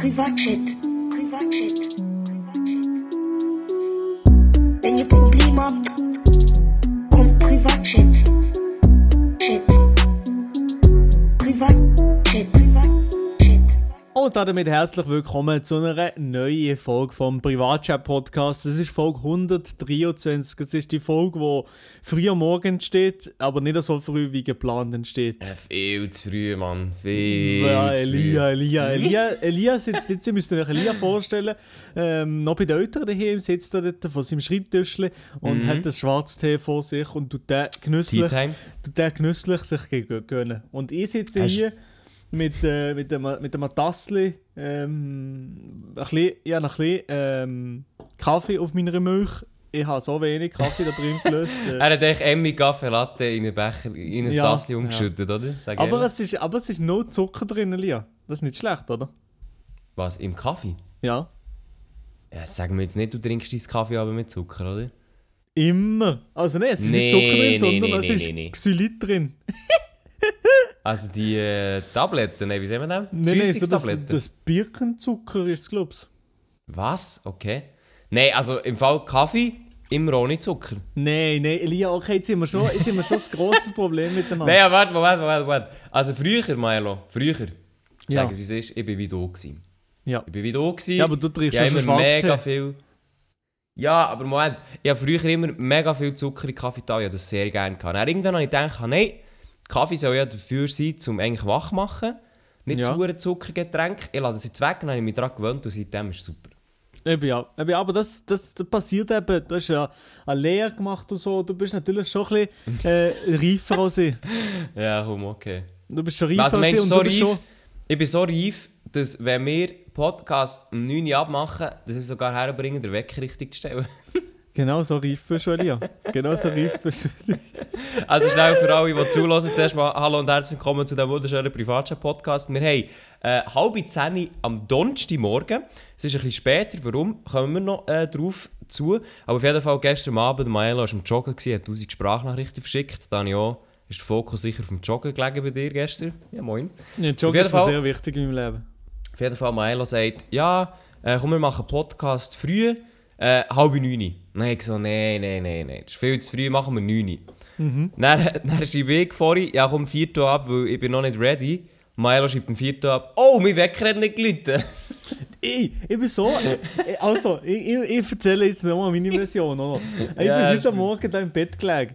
Privatchat. Privatchat. Privatchat. Wenn ihr Probleme habt, Und damit herzlich willkommen zu einer neuen Folge vom Privatchat Podcast. Das ist Folge 123. Das ist die Folge, die früh am Morgen entsteht, aber nicht so früh wie geplant entsteht. Äh, viel zu früh, Mann. Viel Ja, zu Elia, früh. Elia, Elia, Elia sitzt jetzt, ihr müsst euch Elia vorstellen, ähm, noch bei den Eltern daheim sitzt er dort vor seinem Schreibtisch und hat das Schwarztee vor sich und tut den genüsslich, tut den genüsslich sich gö- gönnen. Und ich sitze Hast- hier mit, äh, mit, dem, mit dem Tassli, ähm, ein bisschen, noch ein bisschen ähm, Kaffee auf meiner Milch. Ich habe so wenig Kaffee da drin gelöst. Äh, Er hat echt Emmy Kaffee Latte in einen Becher, in ein Ja, Tassel umgeschüttet, oder? Sag aber, ehrlich. es ist, aber es ist no Zucker drin, Elia. Das ist nicht schlecht, oder? Was, im Kaffee? Ja. Ja, sagen wir jetzt nicht, du trinkst deinen Kaffee aber mit Zucker, oder? Immer. Also nein, es ist Nee, nicht Zucker drin, nee, sondern nee, es ist. Xylit drin. Also die äh, Tabletten, nein, wie sehen wir das? Nein, nein, so das, das Birkenzucker ist es, glaube ich. Was? Okay. Nein, also im Fall Kaffee immer ohne Zucker. Nein, nein, Elia, okay, jetzt sind wir schon, jetzt sind wir schon ein grosses Problem miteinander. Nein, warte, warte, warte, warte. Also früher, Milo, früher, ich Ja. sage wie es ist, ich bin wie du gewesen. Ja. Ich bin wie du gewesen. Ja, aber du trinkst ja, schon immer mega viel. Ja, aber Moment, ich habe früher immer mega viel Zucker in Kaffee getan, ich habe das sehr gerne gehabt. Dann irgendwann habe ich gedacht, nein, Kaffee soll ja dafür sein, um eigentlich wach zu machen. Nicht Ja. zu Zuckergetränk. Ich lade es jetzt weg und dann habe ich mich daran gewöhnt und seitdem ist es super. Eben ja, eben, aber das, das, das passiert eben, du hast ja eine Lehre gemacht und so, du bist natürlich schon ein bisschen äh, reifer als ich. Ja, komm, okay. Du bist schon reifer Also als ich so reif? schon... Ich bin so reif, dass wenn wir Podcast um 9 Uhr abmachen, dass ich sogar herbringen, den Wecker richtig zu stellen. Genau so reif bist du, Elia. Genau so reif bist du. Also schnell für alle, die zulassen, zuerst mal Hallo und herzlich willkommen zu diesem wunderschönen Privatchat-Podcast. Wir haben äh, halbe zehn am Donnerstagmorgen. Es ist ein bisschen später, warum, kommen wir noch äh, drauf zu. Aber auf jeden Fall gestern Abend, Maelo war am Joggen, gewesen, hat 1000 Sprachnachrichten verschickt. Dann ja, ist der Fokus sicher auf dem Joggen gelegen bei dir gestern. Ja, moin. Ja, Joggen ist mir Fall- sehr wichtig in meinem Leben. Auf jeden Fall, Maelo sagt, ja, äh, komm, wir machen Podcast früh, äh, halb neun. Dann habe ich so, nein, nein, nein, nein, das ist viel zu früh, machen wir neun. Mhm. Dann, dann schreibe ich vorhin, ja komm, vier Uhr ab, weil ich bin noch nicht ready. Maelo schreibt um vier Uhr ab, oh, mein Wecker hat nicht gelitten. Ich, ich bin so. äh, Also, ich, ich, erzähle jetzt nochmal meine Version, oder? Ich Ja, bin heute am. Morgen da im Bett gelegen.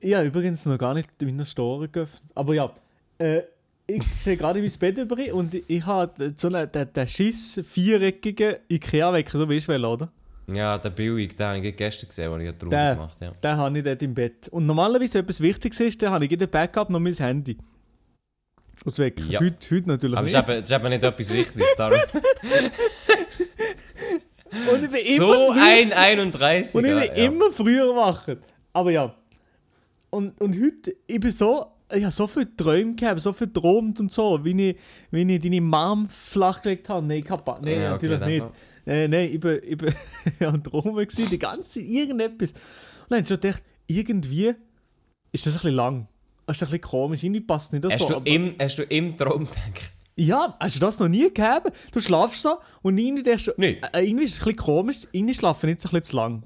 Ich habe übrigens noch gar nicht meine Story geöffnet. Aber ja, äh, ich sehe gerade mein Bett über und ich, ich habe so einen den, den Schiss viereckigen Ikea-Wecker, du weißt wel, oder? Ja, der billig, den habe ich gestern gesehen, den ich Den, gemacht habe. Ja. den habe ich dort im Bett. Und normalerweise, wenn etwas Wichtiges ist, dann habe ich in der Backup noch mein Handy. Aus Wecker. Ja. Heute, heute natürlich Aber nicht. eben, es ist eben nicht etwas Wichtiges. Darum. Und ich bin immer so früh- ein 31. Und ich bin ja. immer früher wach. Aber ja. Und, und heute, ich bin so, ich habe so viele Träume gehabt, so viel geträumt und so, wie ich, wie ich deine Mom flachgelegt habe. Nein, nein, Ja, okay, natürlich nicht. noch. Äh, nein, ich bin, ich am Träumen gewesen, die ganze Zeit, irgendetwas. Und dann habe ich gedacht, irgendwie ist das ein bisschen lang. Das ist ein bisschen komisch, irgendwie passt nicht Hast, so. du im, hast du im Traum gedacht? ja, hast du das noch nie gehabt? Du schlafst so und irgendwie denkst du, Nein. äh, irgendwie ist es ein bisschen komisch, irgendwie schlafe ich jetzt ein bisschen zu lang.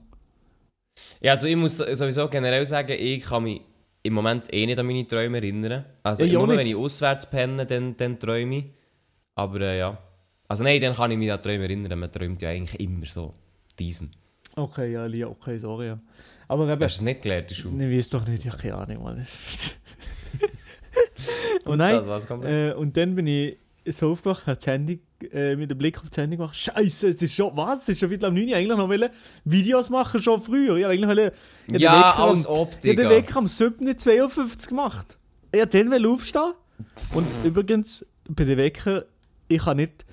Ja, also ich muss sowieso generell sagen, ich kann mich im Moment eh nicht an meine Träume erinnern. Also ich nur wenn ich auswärts penne, dann, dann träume ich. Aber äh, ja. Also nein, dann kann ich mich an Träume erinnern. Man träumt ja eigentlich immer so. Diesen. Okay, ja, Lia, okay, sorry. Ja. Aber eben, Hast du es nicht gelernt, der Schule? ich weiß doch nicht, ich habe keine Ahnung, Mann. und nein, äh, und dann bin ich so aufgewacht, habe das Handy, äh, mit dem Blick auf das Handy gemacht. Scheiße, es ist schon, was? Es ist schon wieder am 9 Uhr. Eigentlich noch wollen Videos machen, schon früher. Ich habe eigentlich wollen, ich habe den ja, Wecker am- als ich habe Optik. den Wecker am 7.52 gemacht. Ich wollte dann aufstehen. Und übrigens, bei den Wecker, ich kann nicht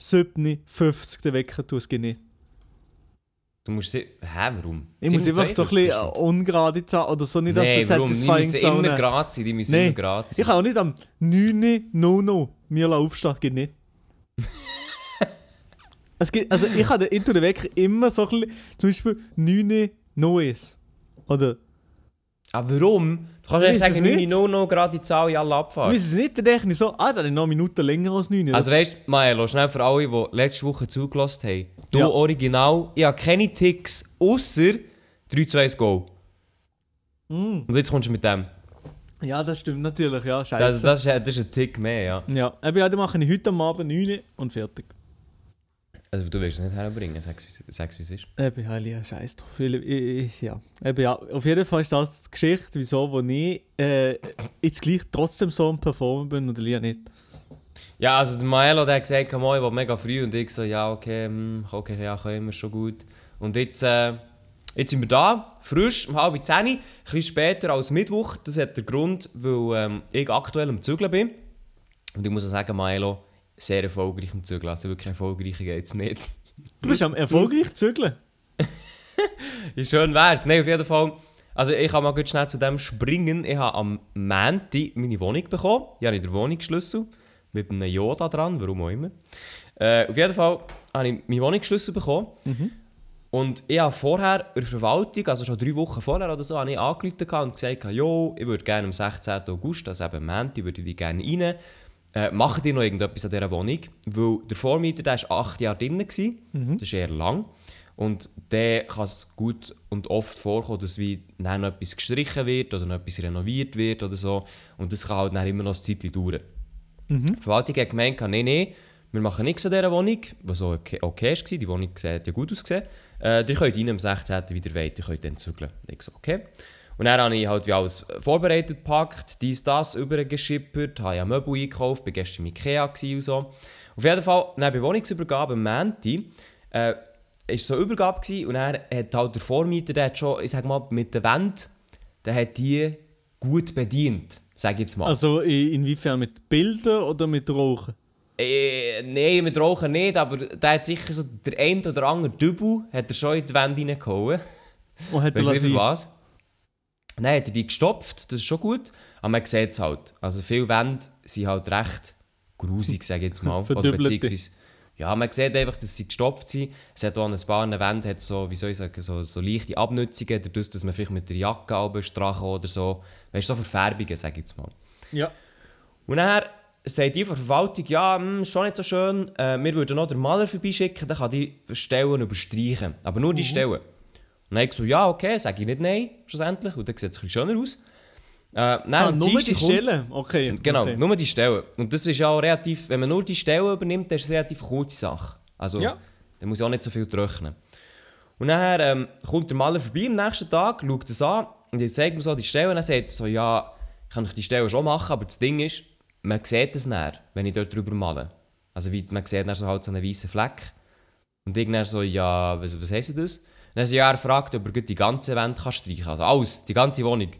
7.50 den Wecker tun, es geht nicht. Du musst sie... Hä, warum? Ich muss einfach so ein bisschen 7,52 ungerade Zahlen oder so nicht, dass Nein, es? Die satisfying müssen Zahlen immer gerade sein. Die müssen Nein. immer gerade Ich sein. kann auch nicht am 9.00 mir aufstehen, geht nicht. es gibt, also ich habe ich den Wecker immer so ein bisschen, zum Beispiel 9.01 oder Aber warum? Du kannst weiss sagen, es nicht. 9 0 gerade die Zahl in alle Wir abfahren. wissen es nicht, denke ich so, ah, da ich noch eine Minute länger als 9. Also weißt du, Maelo, schnell für alle, die letzte Woche zugelassen haben. Du Ja. original, ich habe keine Ticks, außer 3, 2, 1, Go. Mm. Und jetzt kommst du mit dem. ja, das stimmt natürlich, ja, scheiße. Das, das, ist, das ist ein Tick mehr, ja. ja, eben, ja, dann mache ich heute am Abend 9 und fertig. Also du willst es nicht herbringen, sag's wie es ist. Eben, ja, ja, scheiß drauf. Ich, ich, ich, ja. Eben, ja, auf jeden Fall ist das die Geschichte, wieso, wo ich äh, jetzt gleich trotzdem so ein Performer bin und Lia nicht. Ja, also der Maelo der hat gesagt, komm, ich will mega früh und ich so, ja okay, hm, okay, ja, können wir schon gut. Und jetzt, äh, jetzt sind wir da, frisch, um halb zehn, ein bisschen später als Mittwoch. Das hat den Grund, weil ähm, ich aktuell am Zügeln bin. Und ich muss auch sagen, Maelo, sehr erfolgreich am Zügeln. Also wirklich erfolgreicher geht es nicht. Du bist am erfolgreich zügeln. Schön wär's. Nein, auf jeden Fall. Also ich kann mal ganz schnell zu dem springen. Ich habe am Montag meine Wohnung bekommen. Ich habe den Wohnungsschlüssel mit einem Yoda dran, warum auch immer. Äh, auf jeden Fall habe ich meinen Wohnungsschlüssel bekommen. Und ich habe vorher in der Verwaltung, also schon drei Wochen vorher oder so, habe ich angerufen und gesagt, jo, ich würde gerne am 16. August, also eben am Montag, würde ich gerne rein. Äh, machen die noch irgendetwas an dieser Wohnung? Weil der Vormieter der war acht Jahre drin. gewesen. Das ist eher lang. Und dann kann es gut und oft vorkommen, dass wie dann noch etwas gestrichen wird oder noch etwas renoviert wird oder so. Und das kann halt dann immer noch ein Zeit dauern. Die Verwaltung hat gemeint, nein, nein, wir machen nichts an dieser Wohnung, was auch okay, okay war. Die Wohnung sieht ja gut ausgesehen. Äh, ihr könnt rein am 16. wieder wollt, ihr könnt dann zügeln. Und ich so, okay. Und dann habe ich halt wie alles vorbereitet, gepackt, dies, das, übergeschippert, habe ja Möbel eingekauft, bin gestern im Ikea und so. Auf jeden Fall, neben der Wohnungsübergabe am Mänti, äh, ist so eine Übergabe gewesen, und er hat halt der Vormieter, der hat schon, ich sag mal, mit der Wand, der hat die gut bedient, sag ich jetzt mal. Also in, inwiefern mit Bildern oder mit Rauchen? Äh, Nein, mit Rauchen nicht, aber der hat sicher so der ein oder andere Dübel hat er schon in die Wände reingehauen. Und hat er nicht was? Nein, hat er die gestopft, das ist schon gut, aber man sieht es halt. Also viele Wände sind halt recht grusig, sage ich jetzt mal. Oder Verdübelte. beziehungsweise, ja, man sieht einfach, dass sie gestopft sind. Es hat auch an ein paar Wänden hat so, wie soll ich sagen, so, so leichte Abnutzungen, dadurch, dass man vielleicht mit der Jacke abstrachen oder so. Weißt du, so Verfärbungen, sage ich jetzt mal. Ja. Und dann sagt die von der Verwaltung, ja, hm, schon nicht so schön, äh, wir würden noch den Maler vorbeischicken, der kann die Stellen überstreichen. Aber nur die Stellen. Und dann habe ich so, ja, okay, sage ich nicht nein, schlussendlich. Und dann sieht es ein bisschen schöner aus. Äh, Ah, nur die kommt- Stellen? Okay. Genau, okay. nur die Stellen. Und das ist ja auch relativ, wenn man nur die Stellen übernimmt, dann ist es eine relativ kurze Sache. Also, Ja. dann muss ich auch nicht so viel trocknen. Und dann ähm, kommt der Maler vorbei am nächsten Tag, schaut es an und jetzt zeigt mir so die Stelle und er sagt so, ja, ich kann ich die Stelle schon machen, aber das Ding ist, man sieht es nicht, wenn ich dort drüber male. Also wie, man sieht dann so halt so einen weißen Fleck. Und ich dann so, ja, was, was heisst das? Dann hat sie ja er fragt, ob er die ganze Wand kann streichen kann. Also alles, die ganze Wohnung.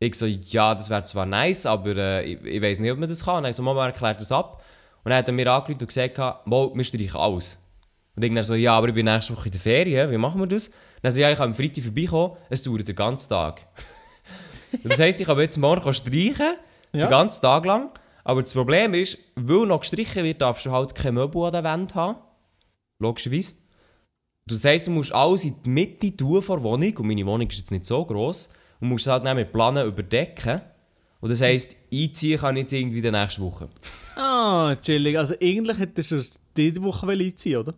Ich so, ja, das wäre zwar nice, aber äh, ich, ich weiß nicht, ob man das kann. Dann so, Mama erklärt das ab. Und dann hat er mir angerufen und gesagt, mal, wir streichen alles. Und ich dann so, ja, aber ich bin nächste Woche in der Ferien, wie machen wir das? Dann so, ja, ich kann am Freitag vorbeikommen, es dauert den ganzen Tag. Und das heisst, ich kann jetzt morgen streichen, Ja. den ganzen Tag lang. Aber das Problem ist, weil noch gestrichen wird, darfst du halt keine Möbel an der Wand haben. Logischerweise. Das heisst, du musst alles in die Mitte tun vor der Wohnung. Und meine Wohnung ist jetzt nicht so gross. Und musst es halt dann mit Planen überdecken. Und das heisst, einziehen kann ich jetzt irgendwie in der nächsten Woche. Ah, chillig. Also eigentlich hättest du es diese Woche einziehen, oder?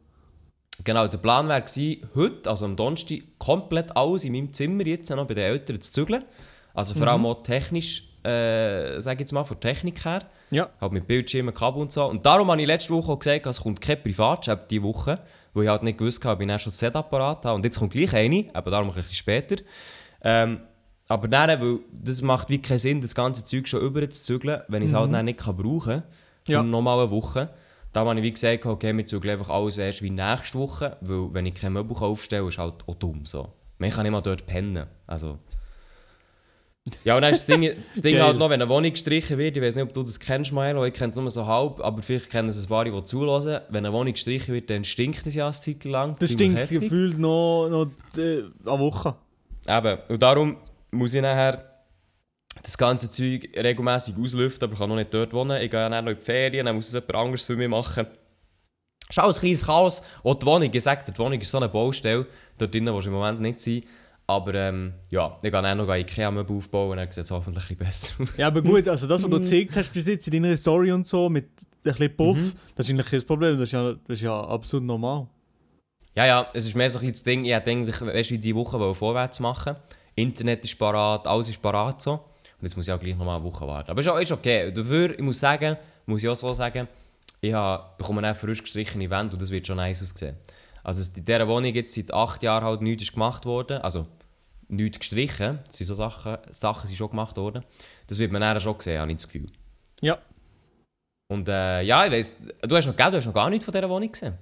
Genau, der Plan wäre gewesen, heute, also am Donnerstag, komplett alles in meinem Zimmer jetzt noch bei den Eltern zu zügeln. Also vor allem auch technisch, äh, sage ich jetzt mal, von der Technik her. Ja. Halt mit Bildschirmen, Kabel und so. Und darum habe ich letzte Woche auch gesagt, es kommt kein Privatchat diese Woche, weil ich halt nicht gewusst habe, ob ich dann schon das Set-Apparat habe. Und jetzt kommt gleich eine, aber darum ein bisschen später. Ähm, aber dann, weil das macht wie keinen Sinn, das ganze Zeug schon über zu zügeln, wenn ich es halt dann nicht kann brauchen kann, für Ja. nochmal eine Woche. Da habe ich wie gesagt, okay, wir zügeln einfach alles erst wie nächste Woche, weil wenn ich kein Möbel kann, ist halt auch dumm so. Man kann nicht mal dort pennen, also... Ja, und dann ist das Ding, das Ding halt noch, wenn eine Wohnung gestrichen wird, ich weiß nicht, ob du das kennst, Milo, ich kenne es nur so halb, aber vielleicht kennen es ein paar, die zulassen. Wenn eine Wohnung gestrichen wird, dann stinkt es ja eine Zeit lang. Das stinkt heftig. gefühlt noch, noch äh, eine Woche. Eben, und darum muss ich nachher das ganze Zeug regelmäßig auslüften, aber ich kann noch nicht dort wohnen. Ich gehe dann noch in die Ferien, dann muss es jemand anderes für mich machen. Ist alles ein kleines Chaos. Auch die Wohnung, ich sage die Wohnung ist so eine Baustelle, dort drinnen willst du im Moment nicht sein. Aber ähm, ja, ich kann auch noch Ikea-Möbel aufbauen und dann sieht es hoffentlich ein bisschen besser aus. Ja, aber gut, also das, was du gezeigt hast bis jetzt in deiner Story und so, mit ein bisschen Puff, das ist eigentlich kein Problem, das ist ja, das ist ja absolut normal. Ja, ja, es ist mehr so ein bisschen das Ding, ich hätte eigentlich, weißt du, wie die Woche vorwärts machen Internet ist parat, alles ist parat so. Und jetzt muss ich auch gleich nochmal eine Woche warten. Aber ist, auch- ist okay. Dafür, ich muss sagen, muss ich auch so sagen, ich habe, bekomme eine frisch gestrichene Wände und das wird schon nice aussehen. Also in dieser Wohnung jetzt seit acht Jahren halt nichts ist gemacht worden. Also nichts gestrichen, es sind so Sachen, Sachen sind schon gemacht worden. Das wird man dann schon sehen, habe ich das Gefühl. Ja. Und äh, ja, ich weiss, du hast noch, gell, du hast noch gar nichts von dieser Wohnung gesehen.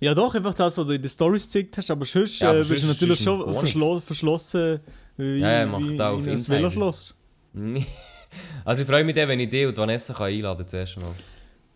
Ja doch, einfach das, was du in den Stories gezeigt hast, aber sonst Ja, aber äh, bist du natürlich schon verschlo verschlossen wie, Ja, ja, macht wie, auch wie ein. Veloschloss. also ich freue mich dann, wenn ich dich und Vanessa kann einladen kann, zuerst mal.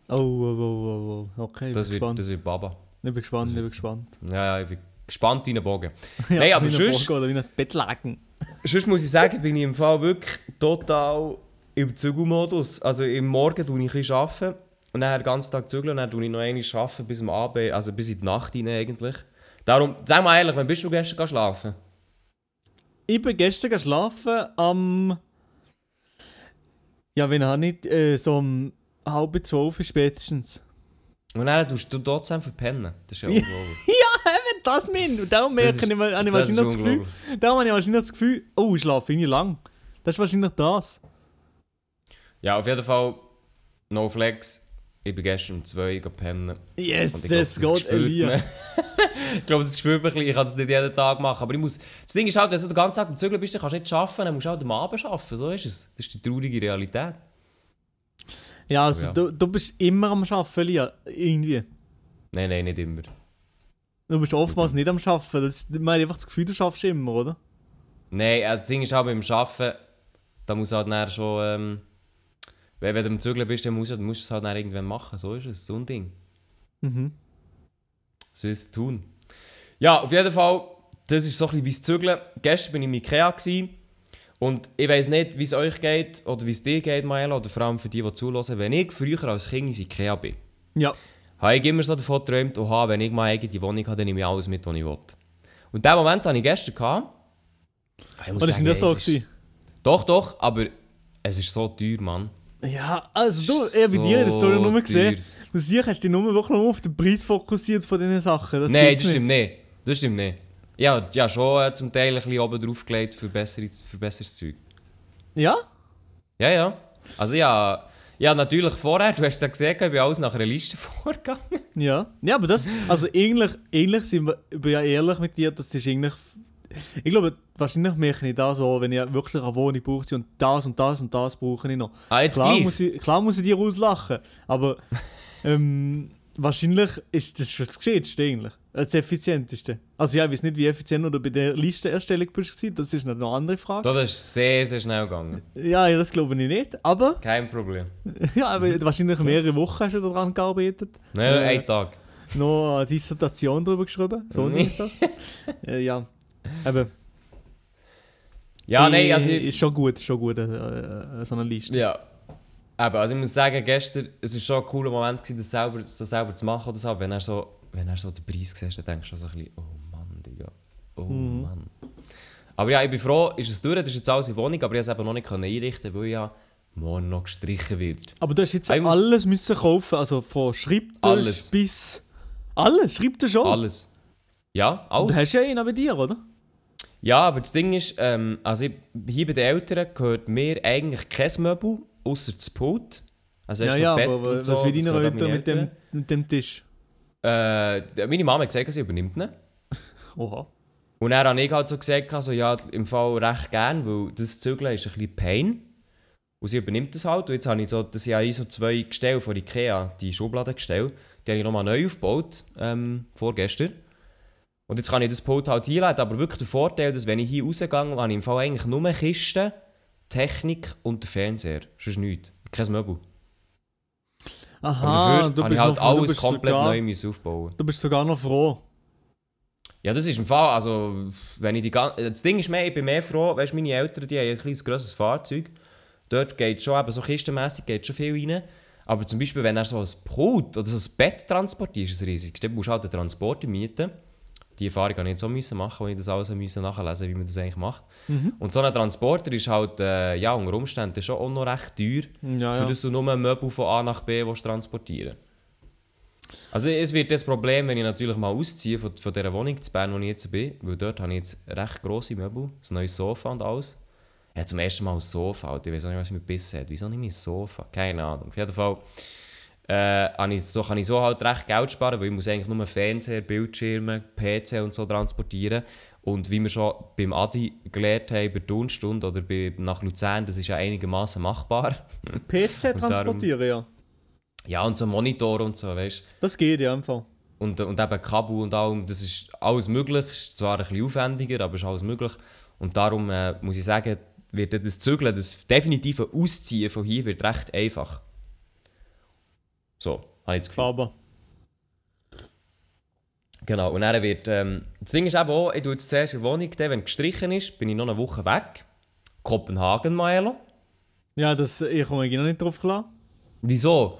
Oh, oh, oh, oh, oh. okay, ich Das bin wird, gespannt. das wird Baba. ich bin gespannt, ich bin gespannt. Ja, ja, ich bin gespannt wie ein Bogen. Ja, Nein, aber sonst- Borgo Oder wie ein Bettlaken. Sonst muss ich sagen, bin ich im Fall wirklich total im Zügelmodus. Also im Morgen tue ich ein bisschen arbeiten und dann den ganzen Tag zügeln und dann tue ich noch einmal arbeiten bis am Abend, also bis in die Nacht rein eigentlich. Darum, sag mal ehrlich, wann bist du gestern schlafen? Ich bin gestern geschlafen am... Ja, wenn habe ich äh, so um halb zwölf spätestens. Und dann tust du trotzdem verpennen. Das ist ja Ja. unglaublich. Das mein. Und darum merke ich, ist- habe ich das wahrscheinlich ist das Gefühl, darum habe ich wahrscheinlich das Gefühl, oh, ich schlafe irgendwie lang. Das ist wahrscheinlich das. Ja, auf jeden Fall, no flex. Ich bin gestern um 2 Uhr pennen. Yes, es geht, Elia. ich glaube, das spürt man ein bisschen. Ich kann es nicht jeden Tag machen. Aber ich muss... Das Ding ist halt, wenn du den ganzen Tag am Zügeln bist, dann kannst du nicht arbeiten, dann musst du halt am Abend arbeiten. So ist es. Das ist die traurige Realität. Ja, also Ja. Du, du bist immer am Arbeiten, Elia. Irgendwie. Nein, nein, nicht immer. Du bist oftmals nicht am Arbeiten. Man hat einfach das Gefühl, du schaffst immer, oder? Nein, äh, das Ding ist halt beim Arbeiten, da muss halt dann schon... Ähm, wenn, wenn du am Zügeln bist, dann musst, du- dann musst du es halt dann irgendwann machen. So ist es. So ein Ding. Mhm. So ist es tun. Ja, auf jeden Fall, das ist so ein bisschen wie das Zügeln. Gestern war ich im Ikea gewesen, und ich weiss nicht, wie es euch geht oder wie es dir geht, Maela, oder vor allem für die, die zulassen. Wenn ich früher als Kind ins Ikea bin, Ja. Habe ich immer so davon geträumt, oha, wenn ich meine eigene Wohnung habe, dann nehme ich alles mit, was ich will. Und diesen Moment hatte ich gestern. Gehabt. Ich muss ist sagen, nicht so es ist-? Doch, doch, aber es ist so teuer, Mann. Ja, also du, ich habe bei dir in der Story So nur gesehen, du siehst, hast dich nur wirklich nur auf den Preis fokussiert von diesen Sachen. Das Nein, das stimmt nicht. Das stimmt nicht. Ja, ja schon äh, zum Teil ein bisschen oben drauf gelegt für, bessere, für besseres Zeug. Ja? Ja, ja. Also ja, ja natürlich vorher, du hast es ja gesehen, ich bin alles nach einer Liste vorgegangen. Ja. Ja, aber das, also eigentlich, eigentlich sind wir, ich bin ja ehrlich mit dir, das ist eigentlich, ich glaube, wahrscheinlich merke ich da so, wenn ich wirklich eine Wohnung brauche und das und das und das brauche ich noch. Ah, jetzt Klar gleich. muss, ich, klar muss ich dir auslachen, aber ähm, wahrscheinlich ist das schon das Gescheiteste eigentlich. Das effizienteste. Also ja, ich weiß nicht, wie effizient du bei der Listenerstellung bist, gewesen, das ist noch eine andere Frage. Das ist sehr, sehr schnell gegangen. Ja, ja, das glaube ich nicht, aber, Kein Problem. ja, aber wahrscheinlich mehrere Wochen hast du daran gearbeitet. Nein, Äh, ein Tag. noch eine Dissertation darüber geschrieben. So Nee. ist das. äh, ja. Aber Ja, nein, äh, also... Ich, ist schon gut, schon gut, äh, äh, so eine Liste. ja. Aber also ich muss sagen, gestern, es war schon ein cooler Moment, gewesen, das selber, so selber zu machen oder so. Wenn er so, wenn er so den Preis siehst, dann denkst du so ein bisschen, oh Mann, Digga. Oh Mhm. Mann. Aber ja, ich bin froh, ist es durch, das ist jetzt alles in Wohnung, aber ich konnte es eben noch nicht einrichten, weil ja morgen noch gestrichen wird. Aber du hast jetzt Ich alles müssen kaufen, also von Schreibtisch Alles. bis... Alles? Schreibtisch schon? Alles. Ja, Oh. Und du alles. hast ja einen bei dir, oder? Ja, aber das Ding ist, ähm, also ich, hier bei den Eltern gehört mir eigentlich kein Möbel, außer das Pult. Also Ja, ja, so Bett aber und was so, gehört an Eltern meine mit dem, mit dem Tisch? Äh, meine Mama hat gesagt, sie übernimmt ihn. Oha. Und dann habe ich halt so gesagt, also, ja, im Fall recht gern, weil das Zügeln ist ein bisschen Pain. Und sie übernimmt das halt. Und jetzt habe ich so, das habe ich so zwei Gestelle von Ikea, die Schubladengestelle, die habe ich nochmal neu aufgebaut, ähm, vorgestern. Und jetzt kann ich das Pult halt einladen, aber wirklich der Vorteil, dass wenn ich hier rausgehe, habe ich im Fall eigentlich nur Kisten, Technik und den Fernseher. Sonst nichts. Kein Möbel. Aha, aber du bist, ich halt noch, alles bist komplett sogar, neu aufbauen. du bist sogar noch froh. Ja, das ist im Fall, also, wenn ich die gan- Das Ding ist mehr, ich bin mehr froh, weißt du, meine Eltern, die haben ein kleines grosses Fahrzeug. Dort geht schon, eben so kistenmässig geht schon viel rein. Aber zum Beispiel, wenn er so ein Pult oder so ein Bett transportiert, ist es riesig. Dann musst du halt den Transporter mieten. Die Erfahrung habe ich auch müssen machen, als ich das alles müssen nachlesen wie man das eigentlich macht. Mhm. Und so ein Transporter ist halt äh, ja, unter Umständen schon auch noch recht teuer, Ja, für ja. das du nur ein Möbel von A nach B willst transportieren Also es wird das Problem, wenn ich natürlich mal ausziehe von, von dieser Wohnung zu Bern, wo ich jetzt bin, weil dort habe ich jetzt recht grosse Möbel, ein neues Sofa und alles. Ja, zum ersten Mal ein Sofa, Alter. ich weiß auch nicht, was mit Bissen hat. Wieso nicht mein Sofa? Keine Ahnung. Auf jeden Fall äh, so, kann ich so halt recht Geld sparen, weil ich muss eigentlich nur Fernseher, Bildschirme, PC und so transportieren. Und wie wir schon beim Adi gelernt haben, bei der Turnstunde oder bei, nach Luzern, das ist ja einigermaßen machbar. PC darum- transportieren, ja. Ja, und so Monitor und so, weißt du. Das geht ja einfach. Und, und eben Kabel und allem, das ist alles möglich. Ist zwar ein bisschen aufwendiger, aber ist alles möglich. Und darum äh, muss ich sagen, wird das Zügeln, das definitive Ausziehen von hier wird recht einfach. So, habe ich das Gefühl. Aber. Genau, und dann wird, ähm, das Ding ist eben auch, ich tue jetzt zuerst in der Wohnung, dann, wenn gestrichen ist, bin ich noch eine Woche weg. Kopenhagen, Maelo. Ja, das, ich komme noch nicht drauf klar. Wieso?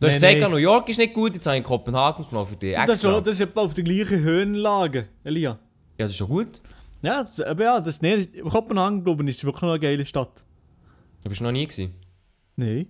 Du hast gesagt. New York ist nicht gut, jetzt habe ich Kopenhagen genommen für dich. Das ist, auch- das ist auf der gleichen Höhenlage, Elia. Ja, das ist schon gut. Ja, das, aber ja, das, nee, Kopenhagen, glaube ich, ist wirklich noch eine geile Stadt. Du bist noch nie gewesen. Nein.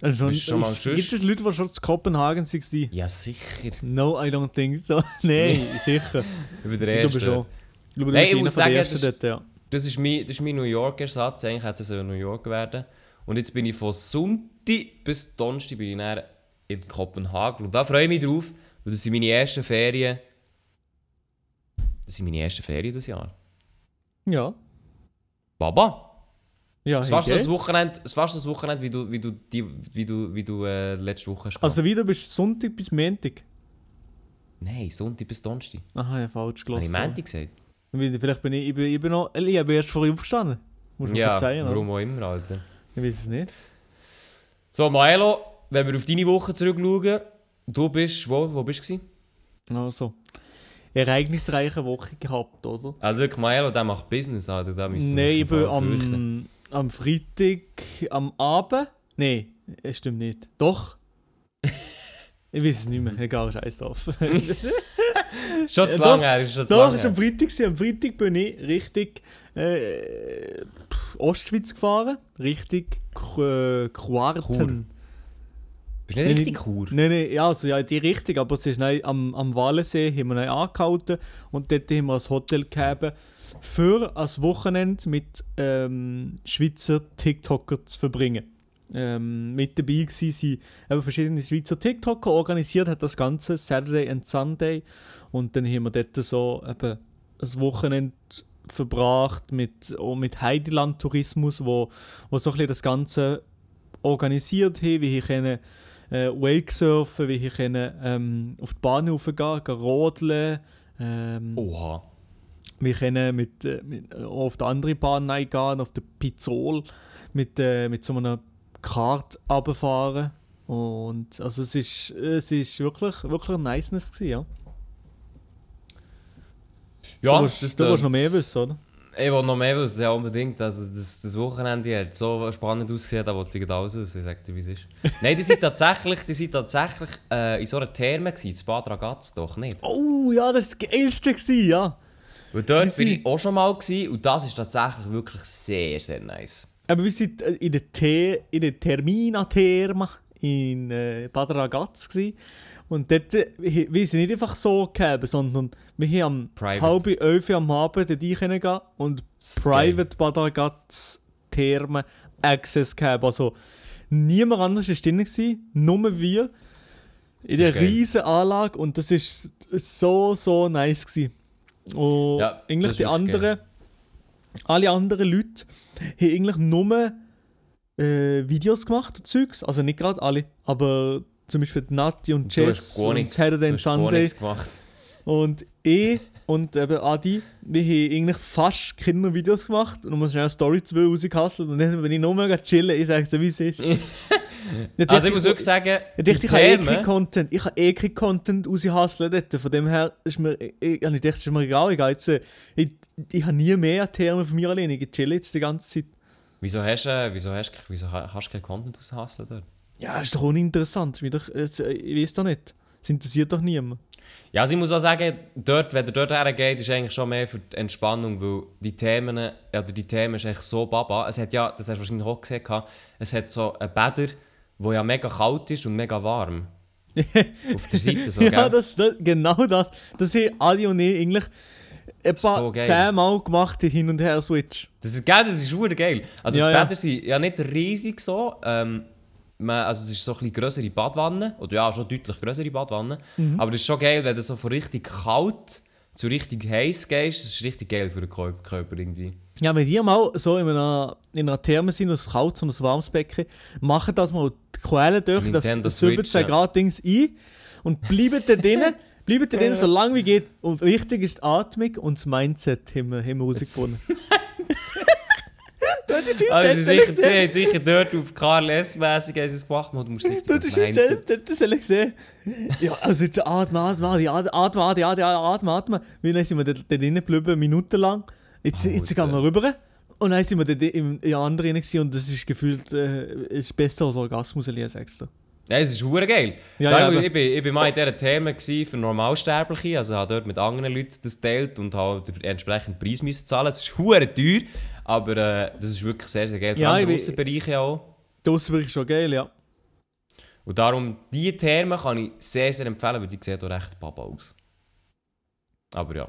Also Bist du schon mal ist, gibt es Leute, die schon zu Kopenhagen waren? Ja, sicher. No, I don't think so. Nein, sicher. Ich bin der Ich glaube Erste. schon. Ich glaube, Nein, ich muss den sagen, Ersten das- dort, ja. Das ist mein, das ist mein New York-Ersatz. Eigentlich hätte es New York werden Und jetzt bin ich von Sonntag bis Donnerstag bin ich dann in Kopenhagen. Und da freue ich mich drauf, weil das sind meine ersten Ferien. Das sind meine ersten Ferien dieses Jahr. Ja. Baba! Ja, Es hey, war gell? das Wochenende, es war das Wochenende wie du, wie du, die, wie du, wie du äh, letzte Woche hast. Also bist du Sonntag bis Montag. Nein, Sonntag bis Donnerstag. Aha, ja, falsch Habe ich. Montag gesagt? Vielleicht bin ich, ich, bin, ich bin noch... Ich bin erst vorher aufgestanden. Muss man Ja, verzeihen, oder? warum auch immer, Alter. Ich weiß es nicht. So, Maelo, wenn wir auf deine Woche zurückschauen, du bist, wo, wo bist du? Also. Ereignisreiche Woche gehabt, oder? Also wirklich, Maelo, der macht Business, Alter, da müssen Nein, ich bin am, am Freitag am Abend. Nein, es stimmt nicht. Doch. ich weiß es nicht mehr. Egal, scheiß drauf. Schon zu Ja, lange her, ist schon zu Doch, es war am. Freitag. Am Freitag bin ich Richtung äh, Ostschweiz gefahren. Richtung äh, Quarten. Bist du nicht richtig Chur? Nein, nein, ja, also ja, die Richtung, aber es ist nein, am, am Walensee haben wir angehalten und dort haben wir ein Hotel gegeben, für ein Wochenende mit ähm, Schweizer TikToker zu verbringen. Ähm, mit dabei waren sie eben verschiedene Schweizer TikToker, organisiert hat das Ganze Saturday and Sunday und dann haben wir dort so eben ein Wochenende verbracht mit, mit Heideland-Tourismus, wo, wo so ein bisschen das Ganze organisiert haben, wie ich können äh, Wakesurfen, wie ich können, ähm, auf die Bahn raufgehen, gehen rodeln, ähm, Oha. Wir können mit, äh, mit, äh, auf die andere Bahn reingehen, auf der Pizzol, mit, äh, mit so einer Kart runterfahren. Und also es ist, es ist wirklich, wirklich ein Niceness gewesen, ja. Ja, du willst, du willst noch mehr wissen, oder? Ich will noch mehr wissen, ja unbedingt. Also das, das Wochenende hat so spannend ausgesehen, da wollte ich alles wissen, ich sag dir, wie es ist. Nein, die sind tatsächlich, die sind tatsächlich äh, in so einer Therme gewesen, in Bad Ragaz, doch nicht? Oh ja, das war das Geilste, gewesen, ja. Und dort bin sind- ich auch schon mal gewesen, und das ist tatsächlich wirklich sehr, sehr nice. Aber wir sind äh, in der, The in der Termina Therma in äh, Bad Ragaz gsi und dort äh, wir sind nicht einfach so gegeben, sondern wir haben am Private. halb elf am Abend dort rein können gehen und Private Bad Ragaz Therme Access gegeben. Also niemand anders war drin, gewesen, nur wir. In geil. riesen Anlage und das ist so, so nice gewesen. Und Ja, eigentlich die anderen, alle anderen Leute haben eigentlich nur äh, Videos gemacht, und Zeugs. Also nicht gerade alle, aber zum Beispiel Nati und Jess und nichts, Saturday and Sunday. Und ich und eben Adi, wir haben eigentlich fast Kindervideos gemacht und muss schnell eine Story 2 rausgehustelt und dann bin ich nur mega chillen, ich sag's dir, wie es ist. Ich Also ich muss wirklich sagen, ich die dachte, ich habe eh keinen Content. Ich habe keinen Content raushasseln dort. Von dem her ist mir, ich, ich, ich dachte, ist mir egal. Ich, jetzt, äh, ich, ich habe nie mehr Thermen von mir alleine. Ich chill jetzt die ganze Zeit. Wieso hast du, äh, wieso hast, wieso ha- hast du keinen Content aushasseln dort? Ja, ist doch uninteressant. Ist mir doch, äh, ich weiß doch nicht. Es interessiert doch niemand. Ja, also ich muss auch sagen, dort, wenn er dort hergeht, ist eigentlich schon mehr für die Entspannung, weil die Themen, oder die Themen ist echt so baba. Es hat ja, das hast du wahrscheinlich auch gesehen, es hat so ein Bäder, wo ja mega kalt ist und mega warm. Auf der Seite so, ja, das, das, genau das. Das haben alle und ich eigentlich etwa So zehnmal gemacht, die Hin- und Her-Switch. Das ist geil, das ist hure geil. Also Ja, die ja. Bäder sind ja nicht riesig so. Ähm, man, also es ist so ein bisschen grössere Badwanne. Oder ja, schon deutlich grössere Badwanne. Mhm. Aber das ist schon geil, wenn du so von richtig kalt zu richtig heiß gehst. Das ist richtig geil für den Körper, irgendwie. Ja, wenn ihr mal so in einer, in einer Therme sind, ein kaltes und ein warmes Becken, macht das mal die Quellen durch, das Nintendo 17 Switch, ja. Grad Dings ein und bleibt da drinnen, bleibt da drinnen so lange wie geht. Und wichtig ist die Atmung und das Mindset haben wir, haben wir rausgefunden oder? Also sicher, die haben sicher dort auf Karl S-mässig gemacht, du musst sicher Du, das ist das soll ich sehen. Ja, also jetzt atmen, atmen, atmen, atmen, atmen, atmen, atmen. Wir sind wir da drinnen geblieben, minutenlang. Jetzt, oh, jetzt gehen wir rüber. Und dann sind wir dort im anderen drin und das ist gefühlt äh, ist besser als Orgasmus, als extra. Ja, es ist hure geil. Ja, ja, ich, bin, ich bin mal in diesen Themen für Normalsterbliche, also habe dort mit anderen Leuten das geteilt und habe entsprechend Preis müssen zahlen. Es ist hure teuer, aber äh, das ist wirklich sehr, sehr geil. Vor Ja, allem ich in bin- Bereiche auch. Das ist wirklich schon geil, ja. Und darum, diese Thermen kann ich sehr, sehr empfehlen, weil die sehen auch recht baba aus. Aber ja.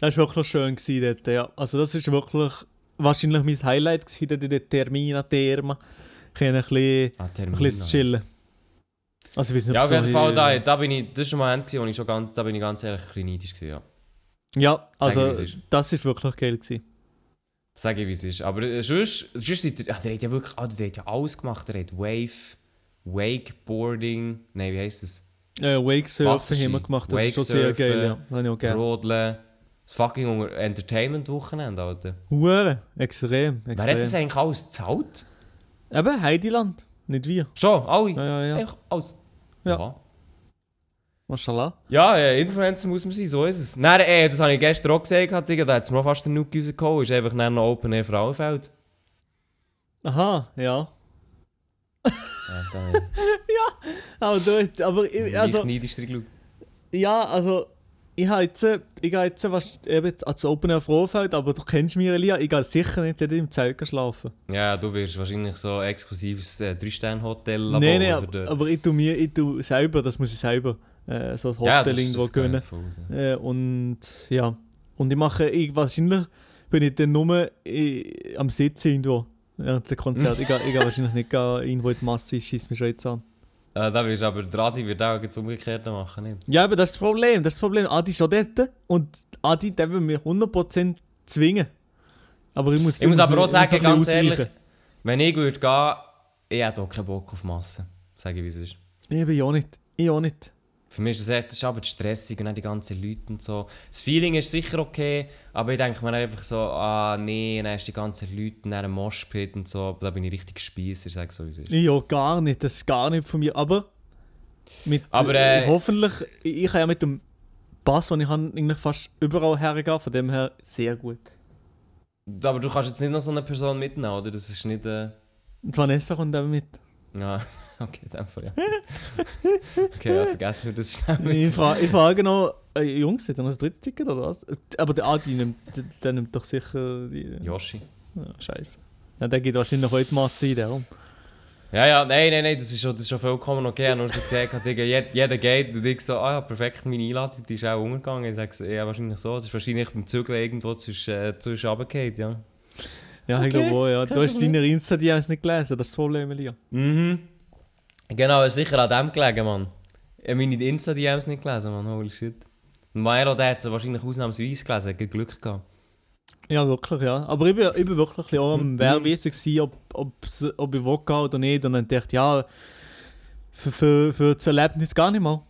Das war wirklich schön gewesen dort, ja. Also das ist wirklich wahrscheinlich mein Highlight gewesen, dort in der Termina Therma. Können ein bisschen, Ah, ein bisschen chillen. Also ich weiß nicht, Ja, auf jeden Fall, hier- da, da bin ich, das war schon mal ein Moment, wo ich schon ganz, da bin ich ganz ehrlich ein bisschen neidisch gewesen, ja. Ja, also ist. das ist wirklich geil gewesen. Sag ich, wie es ist. Aber äh, sonst, sonst seid ihr, ah, der hat ja wirklich, ah, der hat ja alles gemacht. Der hat Wave, Wakeboarding, nein, wie heisst das? Äh, Wakesurfen haben wir gemacht, das ist schon sehr geil, ja. Das habe ich auch gerne. Rodeln. Das fucking Entertainment-Wochenende, Alter. Hure, extrem, Wer hat das extrem. eigentlich alles gezahlt? Eben, Heidiland, nicht wir. Schon, alle? Ja, ja, ja. Eigentlich alles? Ja. Aha. Mashallah. Ja, äh, Influencer muss man sein, so ist es. Nein, äh, das habe ich gestern auch gesehen, gehabt, Digga, da hat es mir fast den Nuke rausgehauen. Ist einfach dann noch Open Air Frauenfeld. Aha, ja. Ja, Aber, du, aber ich, also, ich neidisch geschaut. ja, also, ich habe jetzt, ich gehe jetzt, was, eben ans Open Air Frohfeld, aber du kennst mich, Elia, ich gehe sicher nicht dort im Zelt schlafen. Ja, du wirst wahrscheinlich so ein exklusives äh, 3-Sterne-Hotel Nein, nein, aber, aber ich tue mir, ich tue selber, das muss ich selber, äh, so ein Hotel Ja, das- irgendwo das gönnen. raus, ja. Äh, und ja, und ich mache, ich, wahrscheinlich bin ich dann nur äh, am Sitzen irgendwo. Während der Konzert. ich, gehe, ich gehe wahrscheinlich nicht gehen, irgendwo in die Masse, ich schieße mich schon jetzt an. Äh, da wirst du aber der Adi wird auch jetzt umgekehrt machen, nicht? Ja, aber das ist das Problem. Das ist das Problem. Adi ist schon dort und Adi, der will mich 100% zwingen. Aber ich muss Ich muss aber auch sagen, ganz ehrlich, ausweichen. wenn ich würde gehen, ich hätte auch keinen Bock auf Masse. Sag ich, wie es ist. Ich bin ja nicht. Ich auch nicht. Für mich ist das, echt, das ist aber stressig und dann die ganzen Leute und so. Das Feeling ist sicher okay, aber ich denke mir einfach so, ah nee, dann hast du die ganzen Leute in einem Moshpit und so, da bin ich richtig Spießer, sag so wie es ist. Ja gar nicht. Das ist gar nicht von mir. Aber, mit, Aber, äh, hoffentlich, ich, ich kann ja mit dem Pass, den ich habe, eigentlich fast überall hergehen. Von dem her sehr gut. Aber du kannst jetzt nicht noch so eine Person mitnehmen, oder? Das ist nicht... Äh, Vanessa kommt auch mit. ja, okay, in dem Fall, ja. okay, ja, vergessen wir das schnell. Ich, fra ich frage noch, äh, Jungs, hat er noch ein drittes Ticket oder was? Aber der Adi nimmt, der, der nimmt doch sicher die. Yoshi. Ja, Scheiße. Ja, der geht wahrscheinlich heute Masse in darum. Ja, ja, nein, nein, nein, das ist schon, das ist schon vollkommen okay. Ich habe nur so gesagt, jeder, jeder geht und ich so, ah ja, perfekt, meine Einladung, die ist auch umgegangen. Ich sage, ja, wahrscheinlich so. Das ist wahrscheinlich beim Zügeln irgendwo zwischen, äh, zwischen runtergefallen, ja. Ja, ich glaube auch, ja. Du hast deine Insta, die hast nicht gelesen, das ist das Problem, Elia. Mhm. Genau, ist sicher an dem gelegen, Mann. Ich habe meine Insta-DMs nicht gelesen, Mann, holy shit. Und Milo, der hat sie wahrscheinlich ausnahmsweise gelesen, hat Glück gehabt. Ja, wirklich, ja. Aber ich bin, ich bin wirklich auch am Wehrwesen gewesen, ob, ob's- ob ich gehen oder nicht. Und dann dachte ich, ja, für, für, für das Erlebnis gar nicht mal.